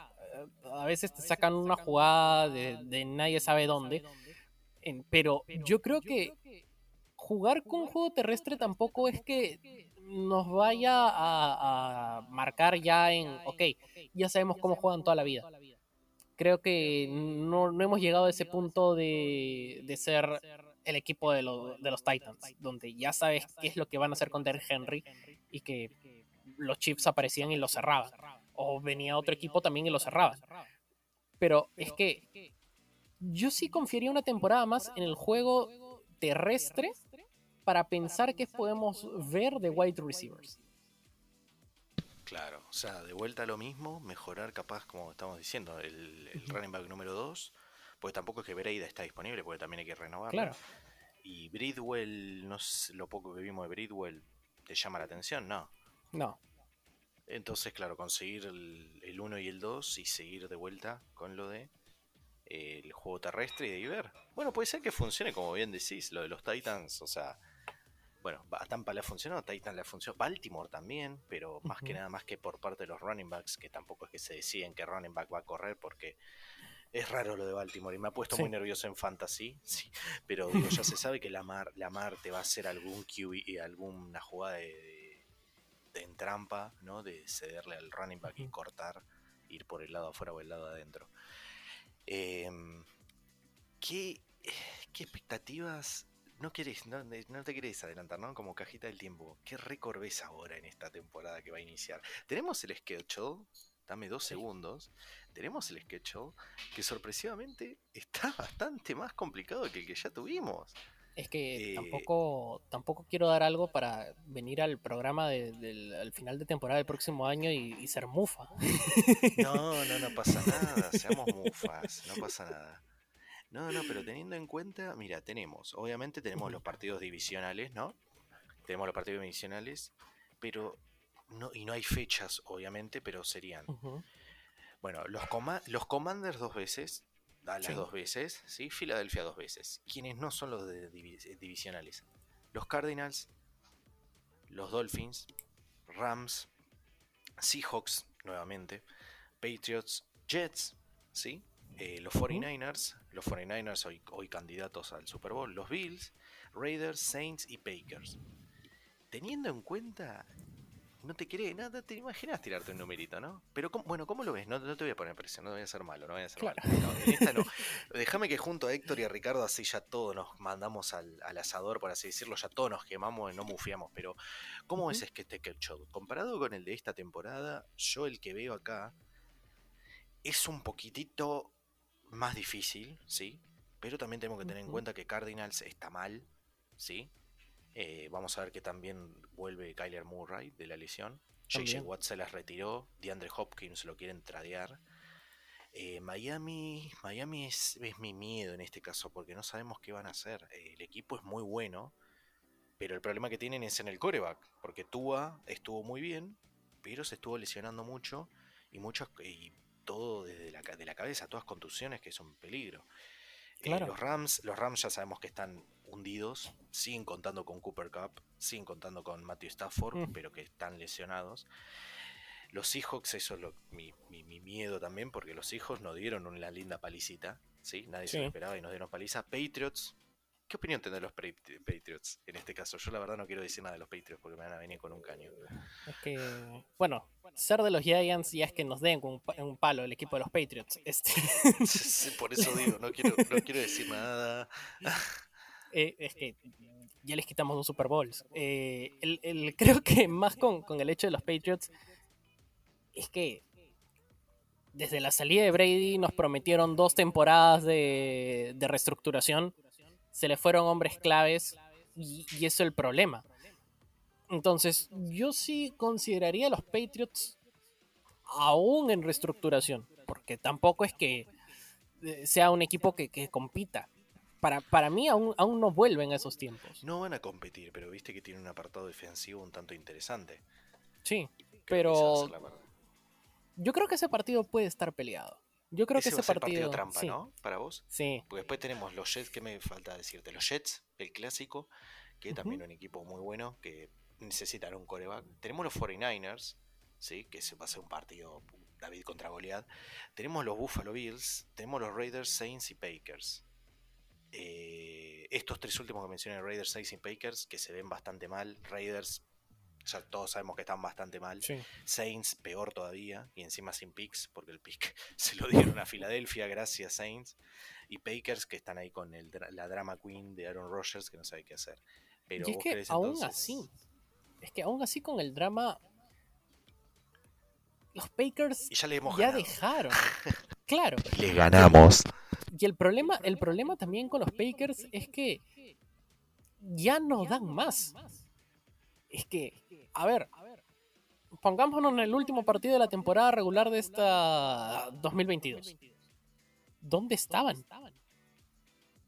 A veces te sacan una jugada de, de nadie sabe dónde. pero yo creo que jugar con un juego terrestre tampoco es que nos vaya a, a marcar ya en, ok, ya sabemos cómo juegan toda la vida. Creo que no, no hemos llegado a ese punto de, de ser el equipo de, lo- de los Titans, donde ya sabes qué es lo que van a hacer con Derrick Henry y que los Chiefs aparecían y lo cerraban. O venía otro equipo también y lo cerraban. Pero es que yo sí confiaría una temporada más en el juego terrestre para pensar que podemos ver de wide receivers. Claro, o sea, de vuelta a lo mismo, mejorar capaz, como estamos diciendo, el, el running back número 2, porque tampoco es que Breida está disponible, porque también hay que renovarlo. Claro. Y Bridwell, no sé, lo poco que vimos de Bridwell, ¿te llama la atención? No. No. Entonces, claro, conseguir el 1 y el 2 y seguir de vuelta con lo de eh, el juego terrestre y de ver. Bueno, puede ser que funcione como bien decís, lo de los Titans, o sea, bueno, a Tampa le ha funcionado, Titan le ha funcionado, Baltimore también, pero más que nada más que por parte de los running backs, que tampoco es que se deciden qué running back va a correr porque es raro lo de Baltimore y me ha puesto muy nervioso en fantasy, sí, pero digo, ya se sabe que Lamar, Lamar te va a hacer algún QB y alguna jugada de, de- de en trampa, ¿no? De cederle al running back y cortar, ir por el lado afuera o el lado adentro. Em, ¿qué, ¿Qué expectativas? No querés, no, no te querés adelantar, ¿no? Como cajita del tiempo. ¿Qué récord ves ahora en esta temporada que va a iniciar? Tenemos el schedule, dame dos segundos. Tenemos el schedule que sorpresivamente está bastante más complicado que el que ya tuvimos. Es que Eh, tampoco, tampoco quiero dar algo para venir al programa de- del al final de temporada del próximo año y, y ser mufa. No, no, no pasa nada, seamos mufas, no pasa nada. No, no, pero teniendo en cuenta, mira, tenemos, obviamente tenemos los partidos divisionales, ¿no? Tenemos los partidos divisionales, pero no, y no hay fechas, obviamente, pero serían, bueno, los, coma- los Commanders dos veces, Dallas Sí. dos veces, ¿sí? Filadelfia dos veces. Quienes no son los de eh, divisionales. Los Cardinals, los Dolphins, Rams, Seahawks, nuevamente, Patriots, Jets, ¿sí? Eh, los 49ers, los 49ers hoy, hoy candidatos al Super Bowl, los Bills, Raiders, Saints y Packers. Teniendo en cuenta no te quiere, no, te imaginas tirarte un numerito, ¿no? Pero bueno, ¿cómo lo ves? No, te voy a poner presión, no voy a ser malo, no voy a ser malo. en esta no. Déjame que junto a Héctor y a Ricardo así ya todos nos mandamos al, asador, por así decirlo, ya todos nos quemamos y no mufiamos, pero ¿cómo ves que este Show? Comparado con el de esta temporada, yo el que veo acá es un poquitito más difícil, ¿sí? Pero también tenemos que tener en cuenta que Cardinals está mal, ¿sí? Eh, vamos a ver que también vuelve Kyler Murray de la lesión. JJ Watt se las retiró. DeAndre Hopkins lo quieren tradear. Eh, Miami, Miami es, mi miedo en este caso porque no sabemos qué van a hacer. Eh, el equipo es muy bueno, pero el problema que tienen es en el coreback, porque Tua estuvo muy bien, pero se estuvo lesionando mucho y muchos y todo desde la, de la cabeza, todas contusiones que son peligro. los Rams, los Rams ya sabemos que están hundidos, siguen contando con Cooper Cup, siguen contando con Matthew Stafford, mm. pero que están lesionados. Los Seahawks, eso es lo, mi, miedo también, porque los hijos nos dieron una linda palicita, ¿sí? Nadie se lo esperaba y nos dieron paliza. Patriots, ¿qué opinión tienen los Patriots en este caso? Yo la verdad no quiero decir nada de los Patriots porque me van a venir con un caño. Es que, bueno, ser de los Giants ya es que nos den un, un palo el equipo de los Patriots. Este. por eso digo, no quiero, no quiero decir nada. Eh, es que ya les quitamos dos Super Bowls. Eh, el, creo que más con, el hecho de los Patriots es que desde la salida de Brady nos prometieron dos temporadas de, reestructuración. Se le fueron hombres claves y, eso es el problema. Entonces, yo sí consideraría a los Patriots aún en reestructuración, porque tampoco es que eh, sea un equipo que compita para, mí aún, aún no vuelven a esos tiempos. No van a competir, pero viste que tiene un apartado defensivo un tanto interesante. Sí, pero yo creo que ese partido puede estar peleado. Yo creo que ese partido, trampa, ¿no? Para vos. Sí. Porque después tenemos los Jets, que me falta decirte? Los Jets, el clásico, que también un equipo muy bueno, que necesitan un coreback. Tenemos los 49ers, ¿sí? Que se va a ser un partido David contra Goliath. Tenemos los Buffalo Bills, tenemos los Raiders, Saints y Packers. Eh, estos tres últimos que mencioné, Raiders, Saints y Packers, que se ven bastante mal. Raiders, ya todos sabemos que están bastante mal. Saints, peor todavía, y encima sin picks, porque el pick se lo dieron a Filadelfia, gracias Saints. Y Packers, que están ahí con la drama queen de Aaron Rodgers, que no sabe qué hacer. Pero es que aún así, es que aún así con el drama, los Packers ya, le ya dejaron. claro. Les ganamos. Y el problema, el problema también con los Packers es que ya no dan más. Es que, a ver, pongámonos en el último partido de la temporada regular de esta 2022. ¿Dónde estaban?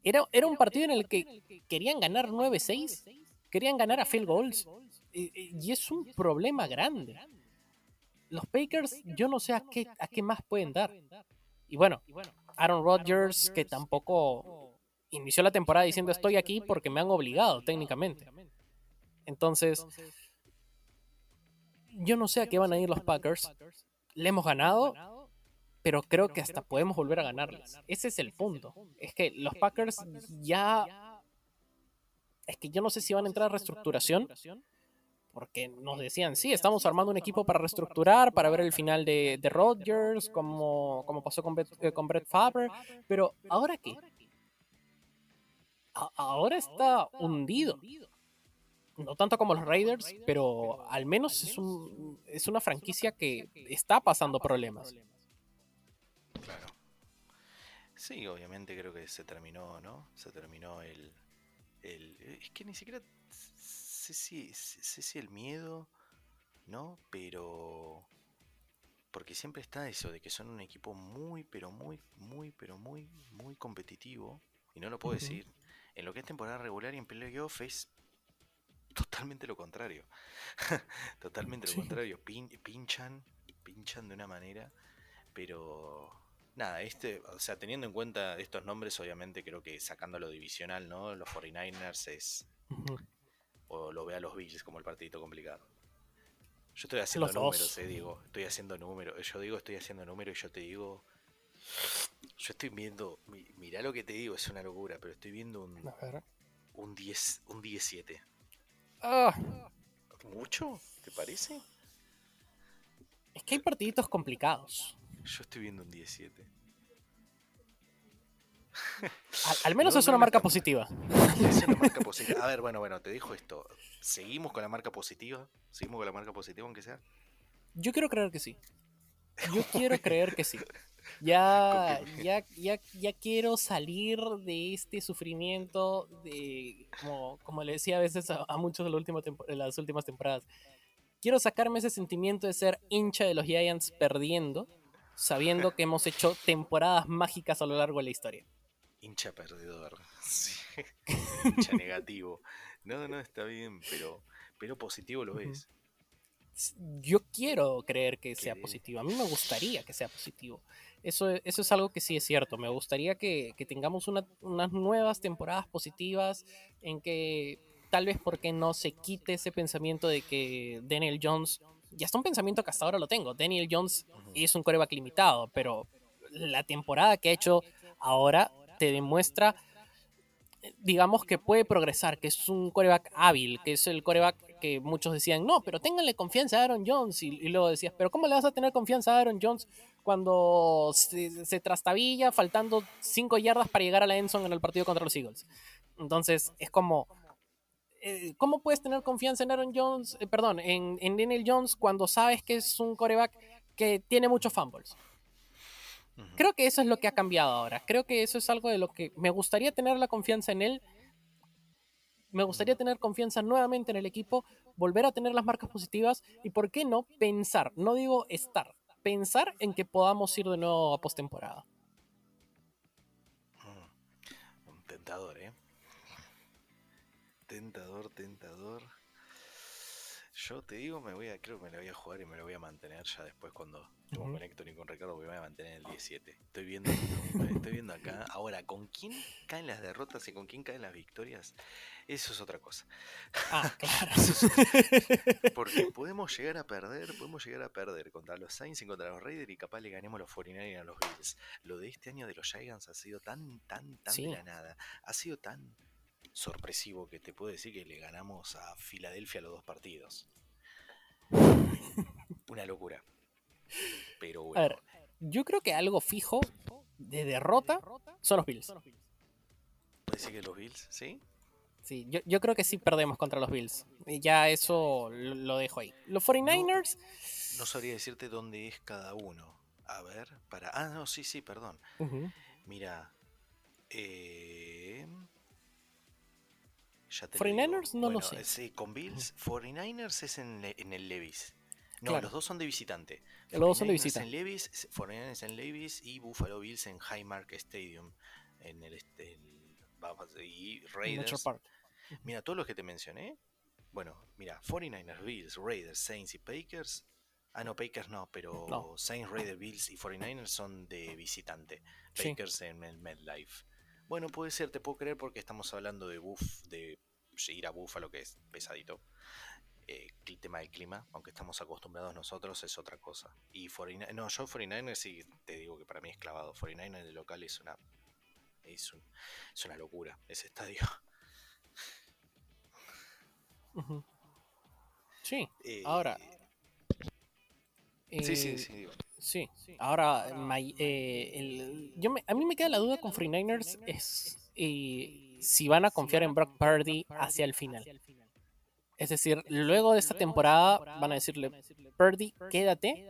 Era, era un partido en el que querían ganar 9-6, querían ganar a field goals, y, es un problema grande. Los Packers, yo no sé a qué, a qué más pueden dar. Y bueno, Aaron Rodgers, que tampoco inició la temporada diciendo estoy aquí porque me han obligado técnicamente. Entonces, yo no sé a qué van a ir los Packers. Le hemos ganado, pero creo que hasta podemos volver a ganarles. Ese es el punto. Es que los Packers ya... Es que yo no sé si van a entrar a reestructuración porque nos decían, sí, estamos armando un equipo para reestructurar, para ver el final de, de Rodgers, como, como pasó con, eh, con Brett Favre, pero ¿ahora qué? ahora está hundido. No tanto como los Raiders, pero al menos es, un, es una franquicia que está pasando problemas. Claro. Sí, obviamente creo que se terminó, ¿no? Se terminó el... el es que ni siquiera sé si, sé si el miedo, ¿no? Pero... Porque siempre está eso de que son un equipo muy, pero muy, muy, pero muy, muy competitivo. Y no lo puedo decir. En lo que es temporada regular y en playoff es totalmente lo contrario. totalmente lo contrario. pinchan, pinchan de una manera. Pero nada, este, o sea, teniendo en cuenta estos nombres, obviamente creo que sacando lo divisional, ¿no? Los 49ers es, o lo ve a los Bills como el partidito complicado. Yo estoy haciendo números, eh, digo, estoy haciendo números. Yo digo, estoy haciendo números y yo te digo, yo estoy viendo, mirá lo que te digo, es una locura, pero estoy viendo un, un 10, un 17. Ah. ¿Mucho? ¿Te parece? Es que hay partiditos complicados. Yo estoy viendo un 17. Al, al menos No, es una no marca positiva. Es una marca positiva. A ver, bueno, bueno, te dijo esto. ¿Seguimos con la marca positiva? ¿Seguimos con la marca positiva aunque sea? Yo quiero creer que sí. Yo quiero creer que sí. Ya, ya, ya, ya quiero salir de este sufrimiento de, como, como le decía a veces a, a muchos de la última las últimas temporadas. Quiero sacarme ese sentimiento de ser hincha de los Giants perdiendo, sabiendo que hemos hecho temporadas mágicas a lo largo de la historia. Hincha perdedor. Sí. Hincha negativo. No, no, está bien, pero, pero positivo lo ves. Yo quiero creer que sea positivo. A mí me gustaría que sea positivo. Eso, eso es algo que sí es cierto. Me gustaría que, que tengamos una- unas nuevas temporadas positivas en que tal vez porque no se quite ese pensamiento de que Daniel Jones, ya está un pensamiento que hasta ahora lo tengo, Daniel Jones es un coreback limitado, pero la temporada que ha hecho ahora te demuestra, eh, digamos que puede progresar, que es un coreback hábil, que es el coreback que muchos decían, no, pero ténganle confianza a Aaron Jones, y, luego decías, pero ¿cómo le vas a tener confianza a Aaron Jones cuando se, trastabilla faltando 5 yardas para llegar a la endzone en el partido contra los Eagles? Entonces, es como... eh, ¿Cómo puedes tener confianza en Aaron Jones, eh, perdón, en, en Daniel Jones cuando sabes que es un coreback que tiene muchos fumbles? Creo que eso es lo que ha cambiado ahora. Creo que eso es algo de lo que me gustaría tener la confianza en él. Me gustaría tener confianza nuevamente en el equipo, volver a tener las marcas positivas y, ¿por qué no? Pensar, no digo estar, pensar en que podamos ir de nuevo a postemporada. Mm. Un tentador, ¿eh? Tentador, tentador. Yo te digo, me voy a, creo que me la voy a jugar y me la voy a mantener ya después cuando no Ujú. conecto ni con Ricardo, porque me voy a mantener en el 17. Estoy viendo, estoy viendo acá. Ahora, ¿con quién caen las derrotas y con quién caen las victorias? Eso es otra cosa. Ah, claro. Eso es- Porque podemos llegar a perder, podemos llegar a perder contra los Saints y contra los Raiders y capaz le ganemos a los 49 y a los Bills. Lo de este año de los Giants ha sido tan, tan, tan Sí. de la nada. Ha sido tan sorpresivo que te puedo decir que le ganamos a Filadelfia los dos partidos. Una locura. Pero A bueno. ver, yo creo que algo fijo de derrota son los Bills. ¿Puedes decir que los Bills? ¿Sí? Sí, yo, yo creo que sí perdemos contra los Bills. Y ya eso lo, lo dejo ahí. Los 49ers, No sabría decirte dónde es cada uno. A ver, para. Ah, no, sí, sí, perdón. Mira. Eh... Ya te lo 49ers digo. no lo Bueno, sé. eh, Sí, con Bills. 49ers es en, en el Levis. No, Claro. los dos son de visitante. Los dos son de 49ers visita. En Levis, s- 49ers en Levis y Buffalo Bills en Highmark Stadium. En el, este, el- y Raiders. Park. Mira, todos los que te mencioné. Bueno, mira, 49ers, Bills, Raiders, Saints y Packers. Ah, no, Packers no, pero No. Saints, Raiders, Bills y 49ers son de visitante. Sí. Packers en el MetLife. Bueno, puede ser, te puedo creer porque estamos hablando de buff, de ir a Buffalo, que es pesadito. Eh, el tema del clima, aunque estamos acostumbrados nosotros, es otra cosa. Y 49, no, yo 49ers sí te digo que para mí es clavado. 49ers de local es una es, un- es una locura ese estadio. Sí, Eh, ahora. Sí, sí, eh, sí, digo. Sí, ahora my- eh, el- yo me- a mí me queda la duda con 49ers es eh, si van a confiar en Brock Purdy hacia el final. Es decir, luego de esta temporada van a decirle, Purdy, quédate,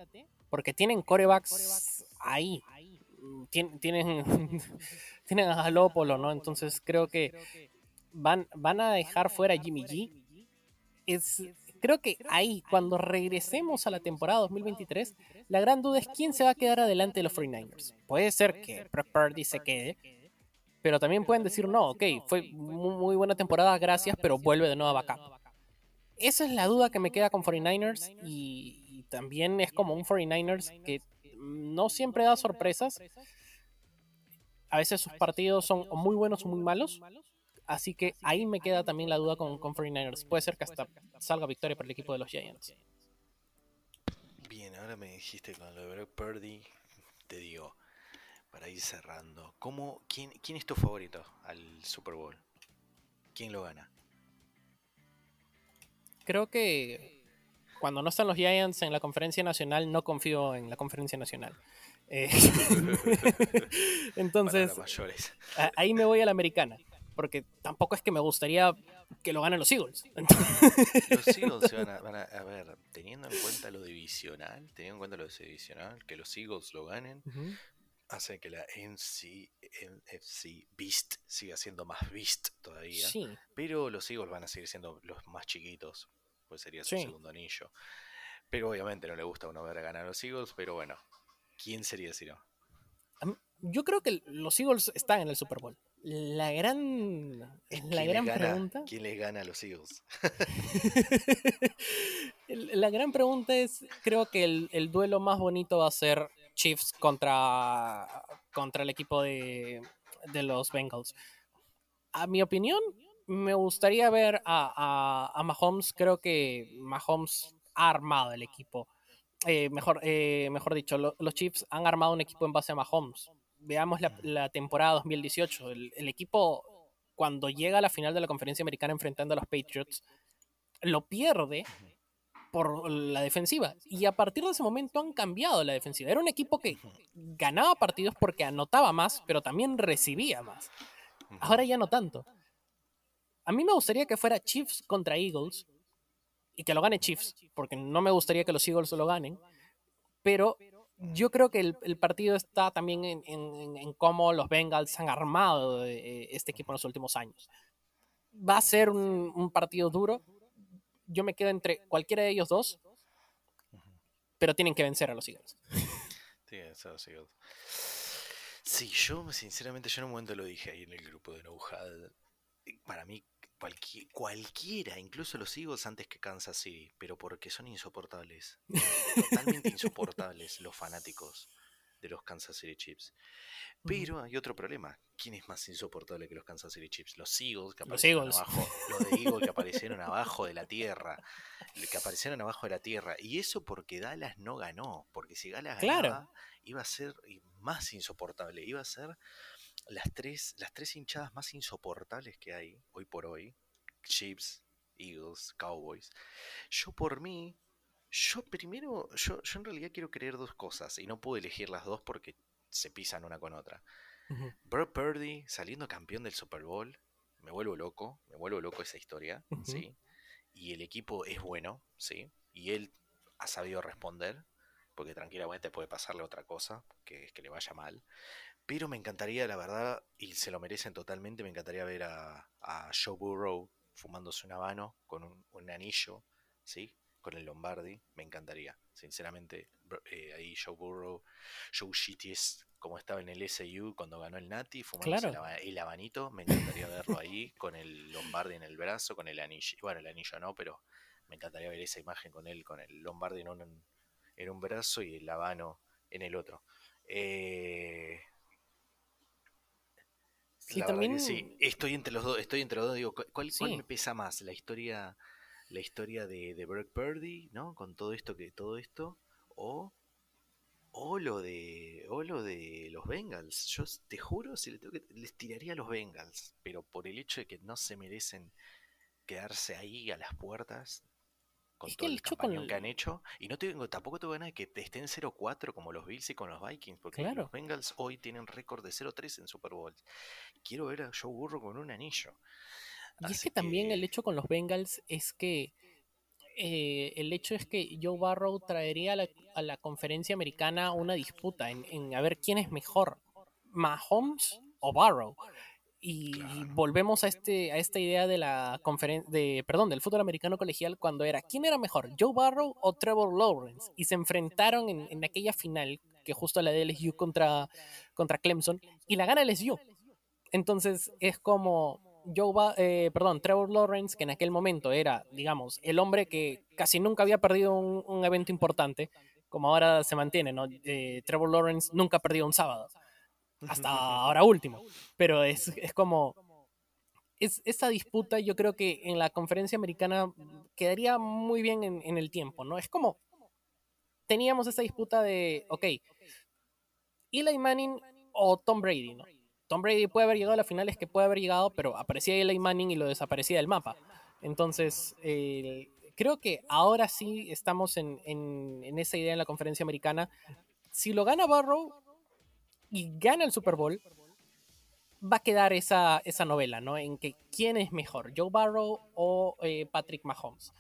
porque tienen corebacks ahí. Mm, Tien- Tienen, tienen a Jalópolo, ¿no? Entonces creo que van, van a dejar fuera a Jimmy G. Es, creo que ahí, cuando regresemos a la temporada 2023, la gran duda es quién se va a quedar adelante de los 49ers. Puede ser que Brock Purdy se quede, pero también pueden decir, no, ok, fue mu- muy buena temporada, gracias, pero vuelve de nuevo a backup. Esa es la duda que me queda con 49ers y, y también es como un 49ers que no siempre da sorpresas. A veces sus partidos son muy buenos o muy malos. Así que ahí me queda también la duda con, con 49ers. Puede ser que hasta salga victoria para el equipo de los Giants. Bien, ahora me dijiste con lo de Brock Purdy, te digo, para ir cerrando, ¿cómo, quién, ¿quién es tu favorito al Super Bowl? ¿Quién lo gana? Creo que cuando no están los Giants en la conferencia nacional, no confío en la conferencia nacional. Eh, entonces, ahí me voy a la americana, porque tampoco es que me gustaría que lo ganen los Eagles. Los Eagles se van a, van a- a ver, teniendo en cuenta lo divisional, teniendo en cuenta lo divisional, que los Eagles lo ganen. Hace que la NFC, NFC Beast siga siendo más Beast todavía. Sí, Pero los Eagles van a seguir siendo los más chiquitos, pues sería su Sí. segundo anillo. Pero obviamente no le gusta a uno ver a ganar a los Eagles, pero bueno, ¿quién sería si no? Yo creo que los Eagles están en el Super Bowl. La gran, la ¿Quién les gran gana- pregunta. ¿Quién les gana a los Eagles? La gran pregunta es, creo que el, el duelo más bonito va a ser Chiefs contra, contra el equipo de, de los Bengals. A mi opinión, me gustaría ver a, a, Mahomes. Creo que Mahomes ha armado el equipo. Eh, mejor, eh, mejor dicho, lo- los Chiefs han armado un equipo en base a Mahomes. Veamos la, la temporada 2018. El, el equipo, cuando llega a la final de la conferencia americana enfrentando a los Patriots, lo pierde por la defensiva. Y a partir de ese momento han cambiado la defensiva. Era un equipo que ganaba partidos porque anotaba más, pero también recibía más. Ahora ya no tanto. A mí me gustaría que fuera Chiefs contra Eagles y que lo gane Chiefs, porque no me gustaría que los Eagles lo ganen. Pero yo creo que el, el partido está también en, en- en cómo los Bengals han armado eh, este equipo en los últimos años. Va a ser un, un partido duro. Yo me quedo entre cualquiera de ellos dos, pero tienen que vencer a los Eagles. Sí, eso los Eagles. Sí, yo sinceramente, yo en un momento lo dije ahí en el grupo de No Had. Para mí, cualqui- cualquiera, incluso los Eagles antes que Kansas City, pero porque son insoportables. Totalmente insoportables los fanáticos de los Kansas City Chiefs. Pero hay otro problema. ¿Quién es más insoportable que los Kansas City Chiefs? Los Eagles que Los aparecieron Eagles. abajo. Los de Eagles que aparecieron abajo de la tierra. Que aparecieron abajo de la tierra. Y eso porque Dallas no ganó. Porque si Dallas Claro. ganaba, iba a ser más insoportable. Iba a ser las tres, las tres hinchadas más insoportables que hay hoy por hoy. Chiefs, Eagles, Cowboys. Yo por mí, yo primero, yo, yo en realidad quiero creer dos cosas y no puedo elegir las dos porque se pisan una con otra. Ujú. Brock Purdy saliendo campeón del Super Bowl, me vuelvo loco, me vuelvo loco esa historia. ¿sí? Y el equipo es bueno, ¿sí? Y él ha sabido responder, porque tranquilamente puede pasarle otra cosa, que es que le vaya mal. Pero me encantaría, la verdad, y se lo merecen totalmente, me encantaría ver a, a Joe Burrow fumándose un habano con un, un anillo, ¿sí? Con el Lombardi, me encantaría. Sinceramente, eh, ahí Joe Burrow, Joe Shitties, como estaba en el SU cuando ganó el Nati, fumándose el, Claro. el habanito, me encantaría verlo ahí con el Lombardi en el brazo, con el anillo. Bueno, el anillo no, pero me encantaría ver esa imagen con él, con el Lombardi en un, en un brazo y el habano en el otro. Eh, Sí, también- sí, estoy entre los dos, estoy entre los dos, digo, ¿cu- ¿cuál, cuál me pesa más? La historia, la historia de, de Brock Purdy, ¿no? Con todo esto que, todo esto, o, o lo de, o lo de los Bengals. Yo te juro, si le tengo que, les tiraría a los Bengals, pero por el hecho de que no se merecen quedarse ahí a las puertas con Es que todo el el con que han hecho. Y no tengo, tampoco tengo ganas de que estén 0-4 como los Bills y con los Vikings, porque Claro. los Bengals hoy tienen récord de 0-3 en Super Bowl. Quiero ver a Joe Burrow con un anillo. Y es que también el hecho con los Bengals es que eh, el hecho es que Joe Barrow traería a la, a la conferencia americana una disputa en, en a ver quién es mejor, Mahomes o Barrow. Y Claro. volvemos a este a esta idea de la conferencia de perdón del fútbol americano colegial cuando era quién era mejor Joe Barrow o Trevor Lawrence y se enfrentaron en, en aquella final que justo la de LSU contra contra Clemson y la gana LSU entonces es como Joe Ba- eh, perdón, Trevor Lawrence, que en aquel momento era, digamos, el hombre que casi nunca había perdido un, un evento importante, como ahora se mantiene, ¿no? Eh, Trevor Lawrence nunca ha perdido un sábado, hasta ahora último. Pero es, es como. Es, esa disputa, yo creo que en la conferencia americana quedaría muy bien en, en el tiempo, ¿no? Es como. Teníamos esa disputa de, ok, Eli Manning o Tom Brady, ¿no? Tom Brady puede haber llegado a las finales que puede haber llegado, pero aparecía Eli Manning y lo desaparecía del mapa. Entonces, creo que ahora sí estamos en, esa idea en la conferencia americana. Si lo gana Burrow y gana el Super Bowl, va a quedar esa, novela, ¿no? En que quién es mejor, Joe Burrow o eh, Patrick Mahomes.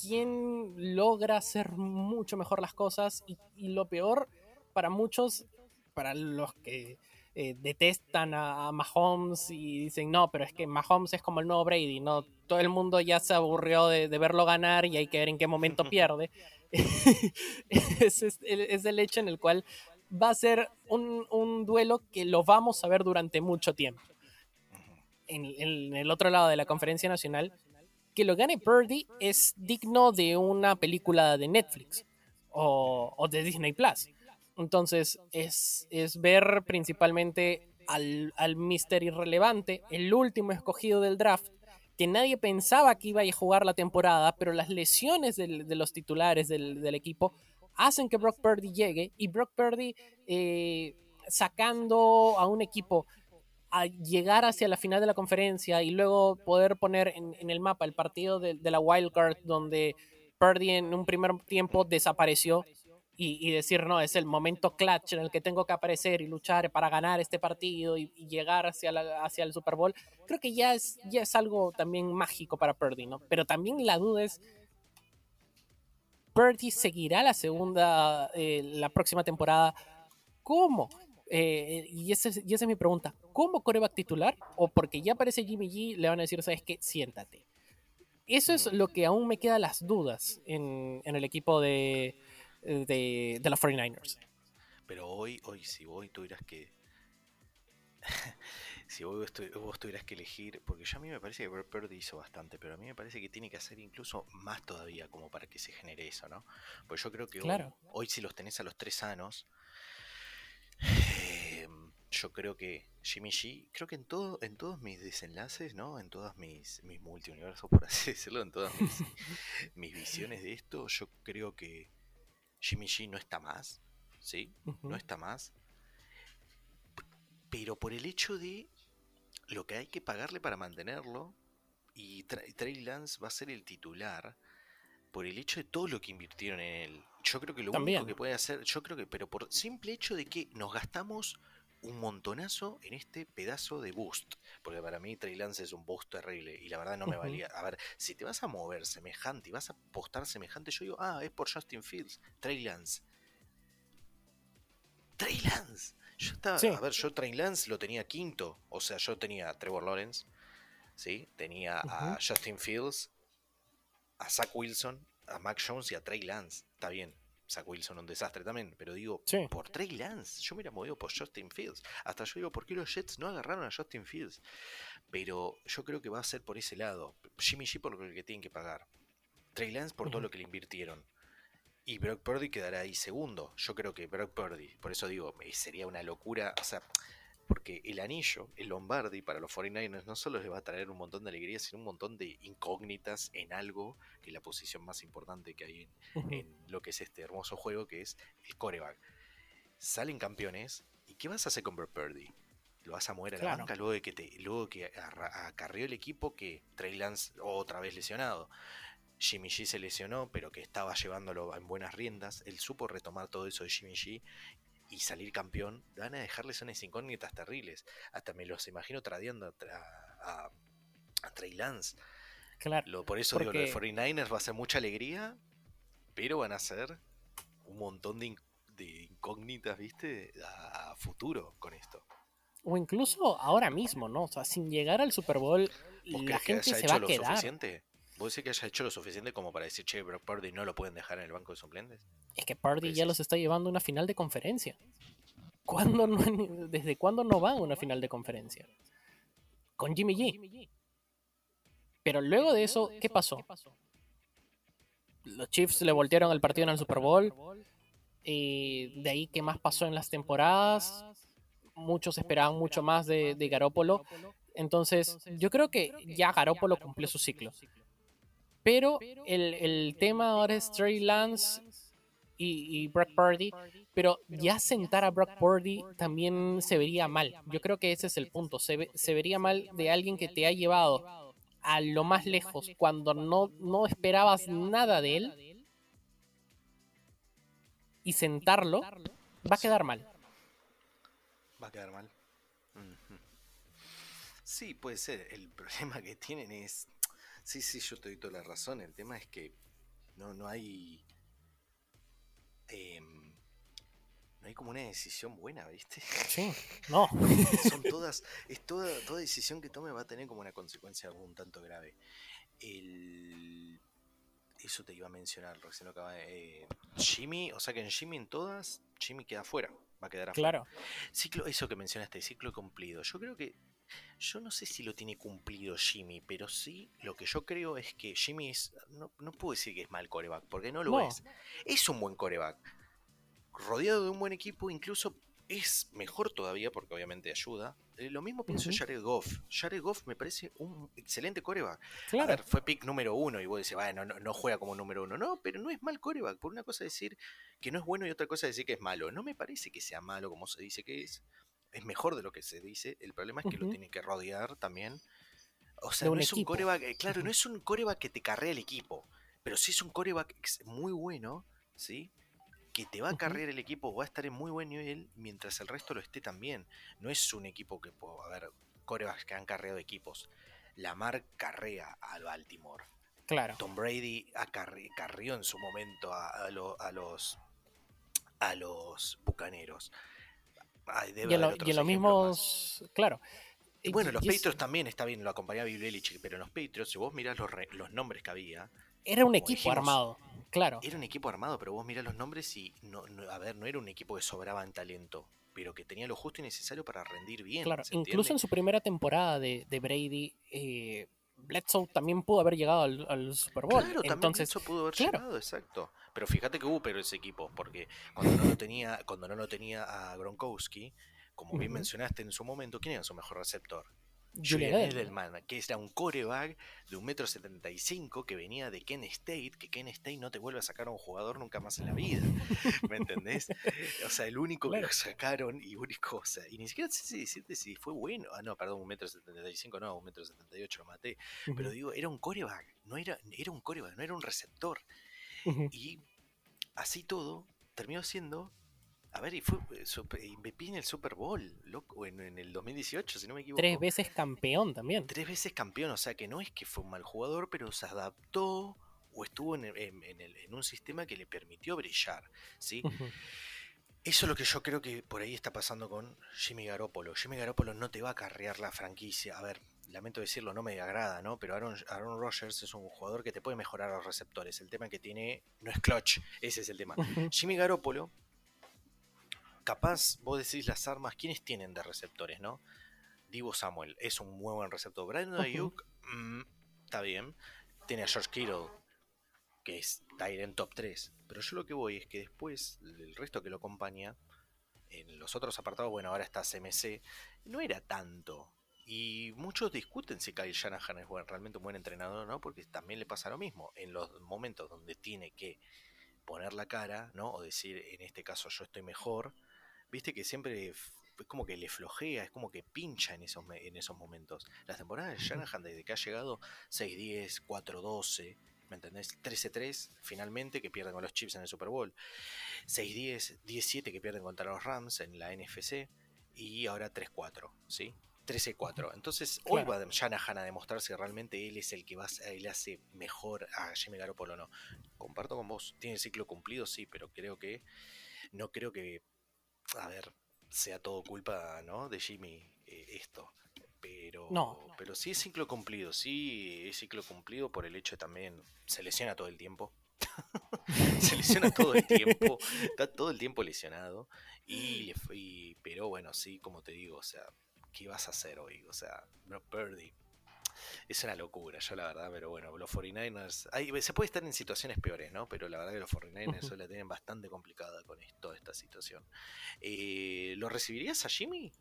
¿Quién logra hacer mucho mejor las cosas? Y lo peor para muchos, para los que eh, detestan a, a, Mahomes y dicen, no, pero es que Mahomes es como el nuevo Brady, ¿no? Todo el mundo ya se aburrió de, de verlo ganar y hay que ver en qué momento pierde. es, es, es, el hecho en el cual va a ser un, un, duelo que lo vamos a ver durante mucho tiempo. En, en, el otro lado de la conferencia nacional, que lo gane Purdy es digno de una película de Netflix o, o de Disney Plus. Entonces, es, es ver principalmente al, al Mister Irrelevante, el último escogido del draft, que nadie pensaba que iba a jugar la temporada, pero las lesiones de los titulares del, equipo hacen que Brock Purdy llegue y Brock Purdy eh, sacando a un equipo a llegar hacia la final de la conferencia y luego poder poner en, en el mapa el partido de, de la Wild Card donde Purdy en un primer tiempo desapareció y, y, decir, no, es el momento clutch en el que tengo que aparecer y luchar para ganar este partido y, llegar hacia, hacia el Super Bowl, creo que ya es, ya es algo también mágico para Purdy, ¿no? Pero también la duda es, ¿Purdy seguirá la segunda, eh, la próxima temporada? ¿Cómo? Eh, y, ese, y esa es mi pregunta. ¿Cómo coreback titular? ¿O porque ya aparece Jimmy G, le van a decir, sabes qué, siéntate? Eso es lo que aún me queda las dudas en, en el equipo de, de, de los 49ers. Pero hoy, hoy, si hoy tuvieras que. si hoy vos, vos, tuvieras que elegir. Porque ya a mí me parece que Brad Purdy hizo bastante, pero a mí me parece que tiene que hacer incluso más todavía como para que se genere eso, ¿no? Pues yo creo que claro. hoy, hoy, si los tenés a los tres sanos. Eh, yo creo que Jimmy G, creo que en todo, en todos mis desenlaces, ¿no? En todos mis, mis multiuniversos, por así decirlo, en todas mis, mis visiones de esto, yo creo que Jimmy G no está más, ¿sí? Uh -huh. No está más. Pero por el hecho de lo que hay que pagarle para mantenerlo, y Trey Lance va a ser el titular, por el hecho de todo lo que invirtieron en él. Yo creo que lo También. único que puede hacer, yo creo que, pero por simple hecho de que nos gastamos un montonazo en este pedazo de boost. Porque para mí Trey Lance es un boost terrible y la verdad no me uh -huh. valía. A ver, si te vas a mover semejante y vas a apostar semejante, yo digo, ah, es por Justin Fields, Trey Lance. Trey Lance. Yo estaba, sí. a ver, yo Trey Lance lo tenía quinto. O sea, yo tenía a Trevor Lawrence, ¿sí? Tenía uh -huh. a Justin Fields, a Zach Wilson, a Mac Jones y a Trey Lance. Está bien, Zach Wilson un desastre también, pero digo, sí. por Trey Lance, yo me hubiera movido por Justin Fields. Hasta yo digo, ¿por qué los Jets no agarraron a Justin Fields? Pero yo creo que va a ser por ese lado. Jimmy G por lo que tienen que pagar. Trey Lance por uh -huh. todo lo que le invirtieron. Y Brock Purdy quedará ahí segundo. Yo creo que Brock Purdy, por eso digo, sería una locura. O sea, porque el anillo, el Lombardi para los 49ers no solo les va a traer un montón de alegría, sino un montón de incógnitas en algo que es la posición más importante que hay en, uh -huh. en lo que es este hermoso juego, que es el coreback. Salen campeones, ¿y qué vas a hacer con Brock Purdy? Lo vas a mover a la banca luego de que te, luego que acarreó el equipo que Trey Lance otra vez lesionado. Jimmy G se lesionó, pero que estaba llevándolo en buenas riendas. Él supo retomar todo eso de Jimmy G y salir campeón, van a dejarles unas incógnitas terribles. Hasta me los imagino tradeando a, a, a Trey Lance. Claro. Lo, por eso porque... digo, lo de 49ers va a ser mucha alegría, pero van a ser un montón de, de incógnitas, ¿viste? A, a, futuro con esto. O incluso ahora mismo, ¿no? O sea, sin llegar al Super Bowl, la gente se va a quedar. Suficiente? ¿Vos decís que haya hecho lo suficiente como para decir, che, Brock Purdy no lo pueden dejar en el banco de suplentes? Es que Purdy ya los está llevando a una final de conferencia. ¿Cuándo no, ¿Desde cuándo no van a una final de conferencia? Con Jimmy G. Pero luego de eso, ¿qué pasó? Los Chiefs le voltearon el partido en el Super Bowl. Y de ahí, ¿qué más pasó en las temporadas? Muchos esperaban mucho más de, de Garópolo. Entonces, yo creo que ya Garópolo cumplió su ciclo. Pero el, el tema ahora es Trey Lance y, y, Brock Purdy. Pero ya sentar a Brock Purdy también se vería mal. Yo creo que ese es el punto. Se, ve, se vería mal de alguien que te ha llevado a lo más lejos cuando no, no esperabas nada de él y sentarlo, va a quedar mal. Va a quedar mal. Sí, puede ser. El problema que tienen es. Sí, sí, yo te doy toda la razón. El tema es que no, no hay. Em, no hay como una decisión buena, ¿viste? Sí, no. Son todas. Es toda, toda decisión que tome va a tener como una consecuencia un tanto grave. El. Eso te iba a mencionar, recién lo acaba de. Eh, Jimmy, o sea que en Jimmy en todas, Jimmy queda afuera. Va a quedar afuera. Claro. Ciclo, eso que mencionaste, ciclo cumplido. Yo creo que yo no sé si lo tiene cumplido Jimmy, pero sí lo que yo creo es que Jimmy es. No, no puedo decir que es mal coreback, porque no lo es. Es un buen coreback. Rodeado de un buen equipo, incluso es mejor todavía, porque obviamente ayuda. Eh, lo mismo pienso Jared Goff. Jared Goff me parece un excelente coreback. A ver, fue pick número uno y vos decís, bueno, no, no, juega como número uno. No, pero no es mal coreback. Por una cosa decir que no es bueno y otra cosa decir que es malo. No me parece que sea malo como se dice que es es mejor de lo que se dice. El problema es que lo tiene que rodear también. O sea, no es un coreback, eh, claro, no es un coreback que te carrea el equipo, pero sí es un coreback muy bueno, ¿sí? Que te va a carrear el equipo, va a estar en muy buen nivel mientras el resto lo esté también. No es un equipo que, puedo, a ver, corebacks que han carreado equipos. Lamar carrea al Baltimore. Claro. Tom Brady carrió en su momento a, a los a los bucaneros y, en los mismos, claro. Y bueno, los Patriots también está bien, lo acompañaba Bill pero en los Patriots, si vos mirás los, los nombres que había. Era un equipo armado, claro. Era un equipo armado, pero vos mirás los nombres y, no, a ver, no era un equipo que sobraba en talento, pero que tenía lo justo y necesario para rendir bien. Claro, incluso en su primera temporada de, de Brady, eh, Bledsoe también pudo haber llegado al, Super Bowl. Claro, también Bledsoe pudo haber llegado, exacto. Pero fíjate que hubo pero ese equipo, porque cuando no lo tenía, cuando no lo tenía a Gronkowski, como bien mencionaste en su momento, ¿quién era su mejor receptor? Julian Edelman, que era un coreback de un metro setenta y cinco que venía de Ken State, que Ken State no te vuelve a sacar a un jugador nunca más en la vida. ¿Me entendés? O sea, el único que lo sacaron y único, o sea, y ni siquiera sé si decirte si fue bueno. Ah, no, perdón, un metro setenta y cinco, no, un metro setenta y ocho lo maté. Pero digo, era un coreback, no era, era un coreback, no era un receptor. Y así todo terminó siendo a ver, y fue eh, MVP en el Super Bowl, loco, en, en, el 2018, si no me equivoco. Tres veces campeón también. Tres veces campeón, o sea que no es que fue un mal jugador, pero se adaptó o estuvo en, en, un sistema que le permitió brillar, ¿sí? Eso es lo que yo creo que por ahí está pasando con Jimmy Garoppolo. Jimmy Garoppolo no te va a carrear la franquicia. A ver, lamento decirlo, no me agrada, ¿no? Pero Aaron, Aaron Rodgers es un jugador que te puede mejorar los receptores. El tema que tiene no es clutch, ese es el tema. Jimmy Garoppolo capaz vos decís las armas, ¿quiénes tienen de receptores, no? Divo Samuel es un muy buen receptor. Brandon Ayuk, mm, está bien. Tiene a George Kittle, que está ahí en top 3. Pero yo lo que voy es que después, el resto que lo acompaña, en los otros apartados, bueno, ahora está CMC, no era tanto. Y muchos discuten si Kyle Shanahan es realmente un buen entrenador no, porque también le pasa lo mismo. En los momentos donde tiene que poner la cara, ¿no? O decir, en este caso yo estoy mejor, viste que siempre es como que le flojea, es como que pincha en esos, en esos momentos. Las temporadas de Shanahan, desde que ha llegado 6-10, 4-12, ¿me entendés? 13-3, finalmente, que pierden con los Chips en el Super Bowl. 6-10, 17 que pierden contra los Rams en la NFC. Y ahora 3-4, ¿sí? 13-4. Entonces, hoy va Shanahan a demostrar si realmente él es el que va, él hace mejor a Jimmy Garoppolo o no. Comparto con vos, tiene el ciclo cumplido, sí, pero creo que no creo que a ver, sea todo culpa, ¿no? De Jimmy eh, esto. Pero, no. pero sí es ciclo cumplido, sí es ciclo cumplido por el hecho de también se lesiona todo el tiempo. se lesiona todo el tiempo, está todo el tiempo lesionado. Y, y, pero bueno, sí, como te digo, o sea, ¿qué vas a hacer hoy? O sea, Brock Purdy es una locura, yo la verdad, pero bueno, los 49ers, se puede estar en situaciones peores, ¿no? Pero la verdad que los 49ers la tienen bastante complicada con toda esta situación. Eh, ¿Lo recibirías a Jimmy?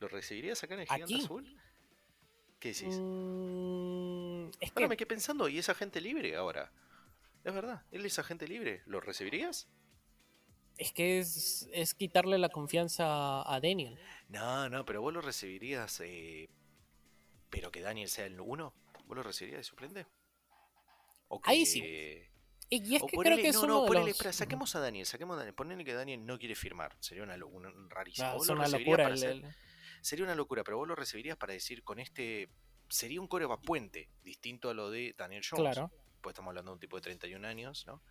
¿Lo recibirías acá en el Gigante Azul? ¿Qué decís? Mm, ahora me quedé pensando, ¿y es agente libre ahora? Es verdad, él es agente libre, ¿lo recibirías? Es que es, es quitarle la confianza a Daniel. No, no, pero vos lo recibirías eh, pero que Daniel sea el 1, ¿vos lo recibirías de suplente? ¿O Ahí sí. Y es que creo que es no, uno no, ponele, los... saquemos a Daniel, saquemos a Daniel, ponele que Daniel no quiere firmar, sería una, una rarísima. Ah, una locura. Sería una locura, pero vos lo recibirías para decir con este, sería un coreback puente, distinto a lo de Daniel Jones. Claro. Pues estamos hablando de un tipo de 31 años, ¿no?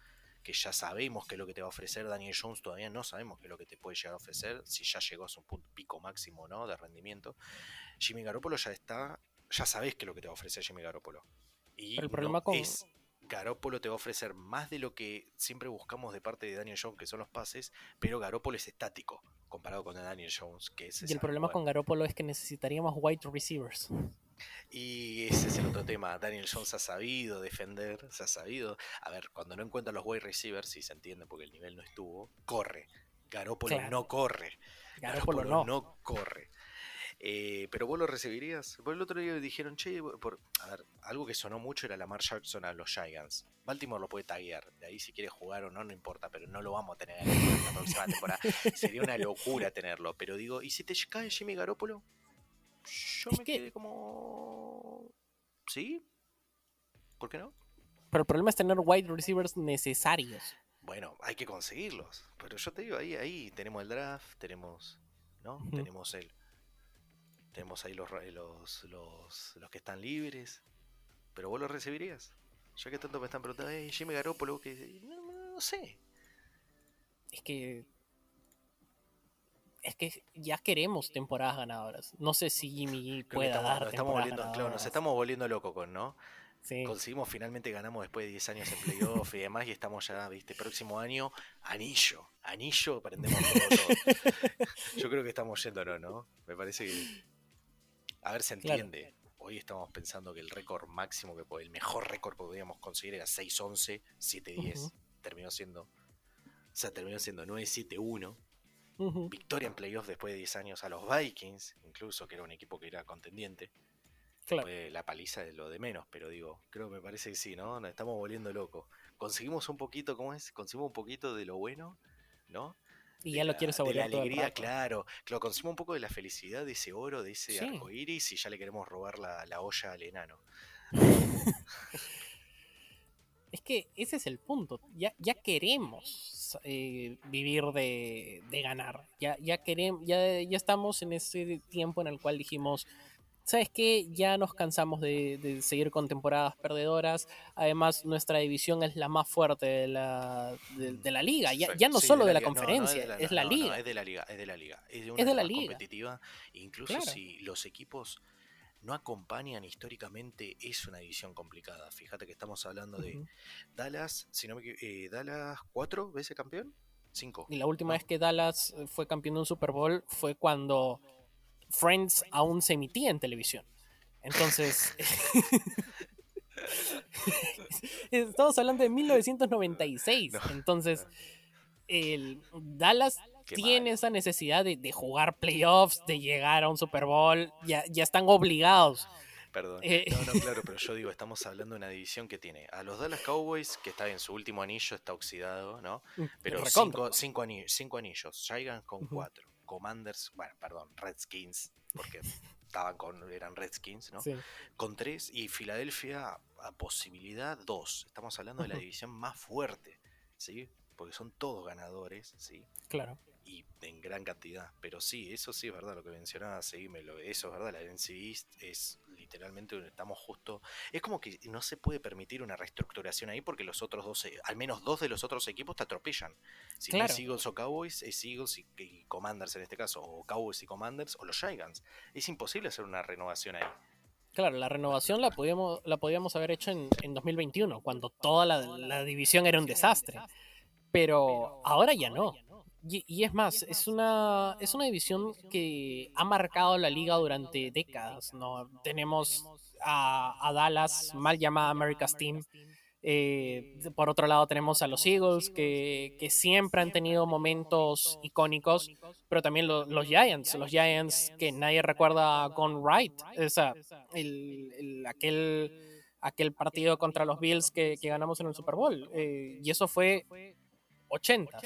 Que ya sabemos qué es lo que te va a ofrecer Daniel Jones, todavía no sabemos qué es lo que te puede llegar a ofrecer, si ya llegó a su punto pico máximo, ¿no? De rendimiento. Jimmy Garoppolo ya está, ya sabés qué es lo que te va a ofrecer Jimmy Garoppolo. Y el problema con... es Garópolo te va a ofrecer más de lo que siempre buscamos de parte de Daniel Jones, que son los pases, pero Garópolo es estático comparado con Daniel Jones, que es... Y el problema con Garópolo es que necesitaríamos wide receivers. Y ese es el otro tema. Daniel Jones ha sabido defender, se ha sabido. A ver, cuando no encuentra los wide receivers, si se entiende porque el nivel no estuvo, corre. Garópolo no corre. Garópolo, no corre. Eh, pero vos lo recibirías. Por el otro día dijeron, che, por, a ver, algo que sonó mucho era la Lamar Jackson a los Giants. Baltimore lo puede taguear. De ahí si quiere jugar o no, no importa, pero no lo vamos a tener en la próxima temporada. Sería una locura tenerlo. Pero digo, ¿y si te cae Jimmy Garoppolo? Yo me quedé como. ¿Sí? ¿Por qué no? Pero el problema es tener wide receivers necesarios. Bueno, hay que conseguirlos. Pero yo te digo, ahí, ahí tenemos el draft, tenemos. ¿No? Tenemos el tenemos ahí los, los, los, los que están libres. Pero vos los recibirías. Ya que tanto me están preguntando, hey, Jimmy Garoppolo, que no, no, sé. Es que. Es que ya queremos temporadas ganadoras. No sé si Jimmy pueda dar. Nos estamos, volviendo, claro, nos estamos volviendo locos con, ¿no? Sí. Conseguimos, finalmente ganamos después de 10 años en playoff y demás, y estamos ya, viste, próximo año, anillo, anillo, prendemos todo. Yo creo que estamos yéndonos, ¿no? Me parece que a ver, se entiende. Hoy estamos pensando que el récord máximo, que el mejor récord que podíamos conseguir era 6-11, 7-10. Terminó siendo. O sea, terminó siendo 9-7-1. Victoria en playoffs después de 10 años a los Vikings, incluso, que era un equipo que era contendiente. Claro. la paliza es lo de menos, pero digo, creo que me parece que sí, ¿no? Nos estamos volviendo locos. Conseguimos un poquito, ¿cómo es? Conseguimos un poquito de lo bueno, ¿no? Y ya lo quieres saborear. De la alegría, claro. Que lo consumo un poco de la felicidad, de ese oro, de ese arco iris, y ya le queremos robar la, olla al enano. es que ese es el punto. Ya, ya queremos eh, vivir de, de, ganar. Ya, ya, queremos, ya, ya estamos en ese tiempo en el cual dijimos ¿sabes qué? Ya nos cansamos de, seguir con temporadas perdedoras. Además, nuestra división es la más fuerte de la, de, la liga. Ya, ya no solo de la, conferencia, es, la, liga. es de la liga, es de la liga. Es de, una de la liga. competitiva. Incluso si los equipos no acompañan históricamente, es una división complicada. Fíjate que estamos hablando de Dallas, si no me eh, Dallas cuatro veces campeón. Cinco. Y la última vez que Dallas fue campeón de un Super Bowl fue cuando Friends aún se emitía en televisión. Entonces, estamos hablando de 1996. Entonces, el Dallas tiene esa necesidad de, jugar playoffs, de llegar a un Super Bowl, ya, ya están obligados. Perdón. Eh, no, no, claro, pero yo digo, estamos hablando de una división que tiene a los Dallas Cowboys, que está en su último anillo, está oxidado, ¿no? Mm, pero cinco, cinco, anillos, cinco anillos, Giants con cuatro. Commanders, bueno, perdón, Redskins, porque estaban con, eran Redskins, ¿no? Con tres y Filadelfia a posibilidad dos. Estamos hablando de la división más fuerte, ¿sí? Porque son todos ganadores, ¿sí? Claro y en gran cantidad. Pero sí, eso sí es verdad lo que mencionaba, seguímelo. Eso es verdad, la NC es literalmente estamos justo. Es como que no se puede permitir una reestructuración ahí porque los otros dos, eh, al menos dos de los otros equipos te atropellan. Si no es Eagles o Cowboys, es Eagles y, Commanders en este caso, o Cowboys y Commanders, o los Giants. Es imposible hacer una renovación ahí. Claro, la renovación la podíamos, la podíamos haber hecho en, en 2021, cuando toda la, la división era un desastre. Pero ahora ya no. Y, es más, es una, es una división que ha marcado la liga durante décadas. ¿no? Tenemos a, Dallas, mal llamada America's Team. Eh, por otro lado tenemos a los Eagles, que, siempre han tenido momentos icónicos, pero también los Giants, los Giants que nadie recuerda con Wright, el, aquel, aquel partido contra los Bills que, ganamos en el Super Bowl. Eh, y eso fue 80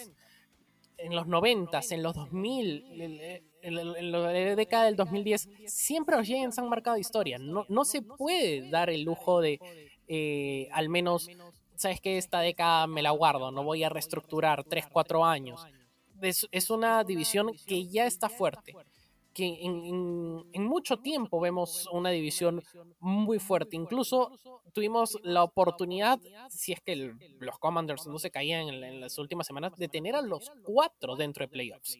en los 90, en los 2000, en, la década del 2010, siempre los Giants han marcado historia. No, no se puede dar el lujo de, eh, al menos, sabes que esta década me la guardo, no voy a reestructurar 3, 4 años. Es una división que ya está fuerte que en, mucho tiempo vemos una división muy fuerte. Incluso tuvimos la oportunidad, si es que los Commanders no se caían en, las últimas semanas, de tener a los cuatro dentro de playoffs.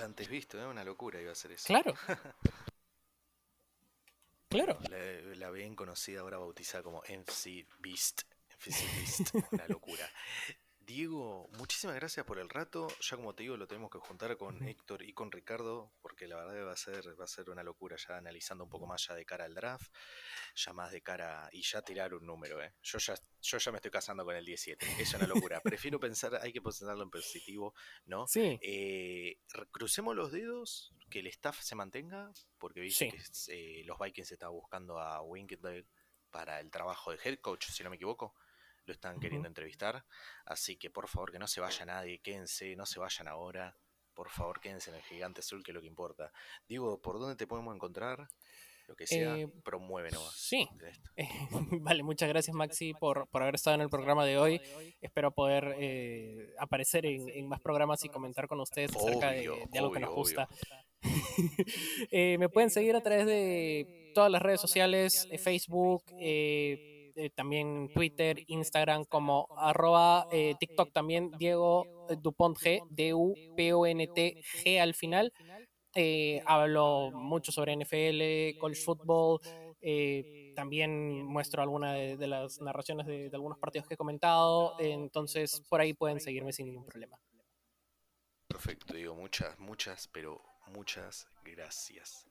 Antes visto, ¿eh? una locura iba a ser eso. Claro. claro. La, la, bien conocida, ahora bautizada como MC Beast. MC Beast, una locura. Diego, muchísimas gracias por el rato. Ya como te digo, lo tenemos que juntar con Héctor y con Ricardo, porque la verdad va a ser, va a ser una locura ya analizando un poco más ya de cara al draft, ya más de cara y ya tirar un número, ¿eh? Yo ya, yo ya me estoy casando con el 17, es una locura. Prefiero pensar, hay que pensarlo en positivo, ¿no? Sí. Eh, crucemos los dedos, que el staff se mantenga, porque viste que eh, los Vikings estaban buscando a Winkendale para el trabajo de head coach, si no me equivoco lo están queriendo entrevistar. Así que por favor que no se vaya nadie, quédense, no se vayan ahora. Por favor, quédense en el gigante azul, que es lo que importa. Digo, ¿por dónde te podemos encontrar? Lo que sea, eh, promuévenos. Sí. vale, muchas gracias Maxi por, por, haber estado en el programa de hoy. Espero poder eh, aparecer en, más programas y comentar con ustedes acerca de, algo que nos gusta. Eh, me pueden seguir a través de todas las redes sociales, Facebook, eh, también Twitter, Instagram como arroba, eh, TikTok también, Diego eh, Dupont G, D-U-P-O-N-T G al final. hablo mucho sobre NFL, college football, también muestro algunas de, las narraciones de, de, algunos partidos que he comentado, entonces por ahí pueden seguirme sin ningún problema. Perfecto, digo muchas, muchas, pero muchas gracias.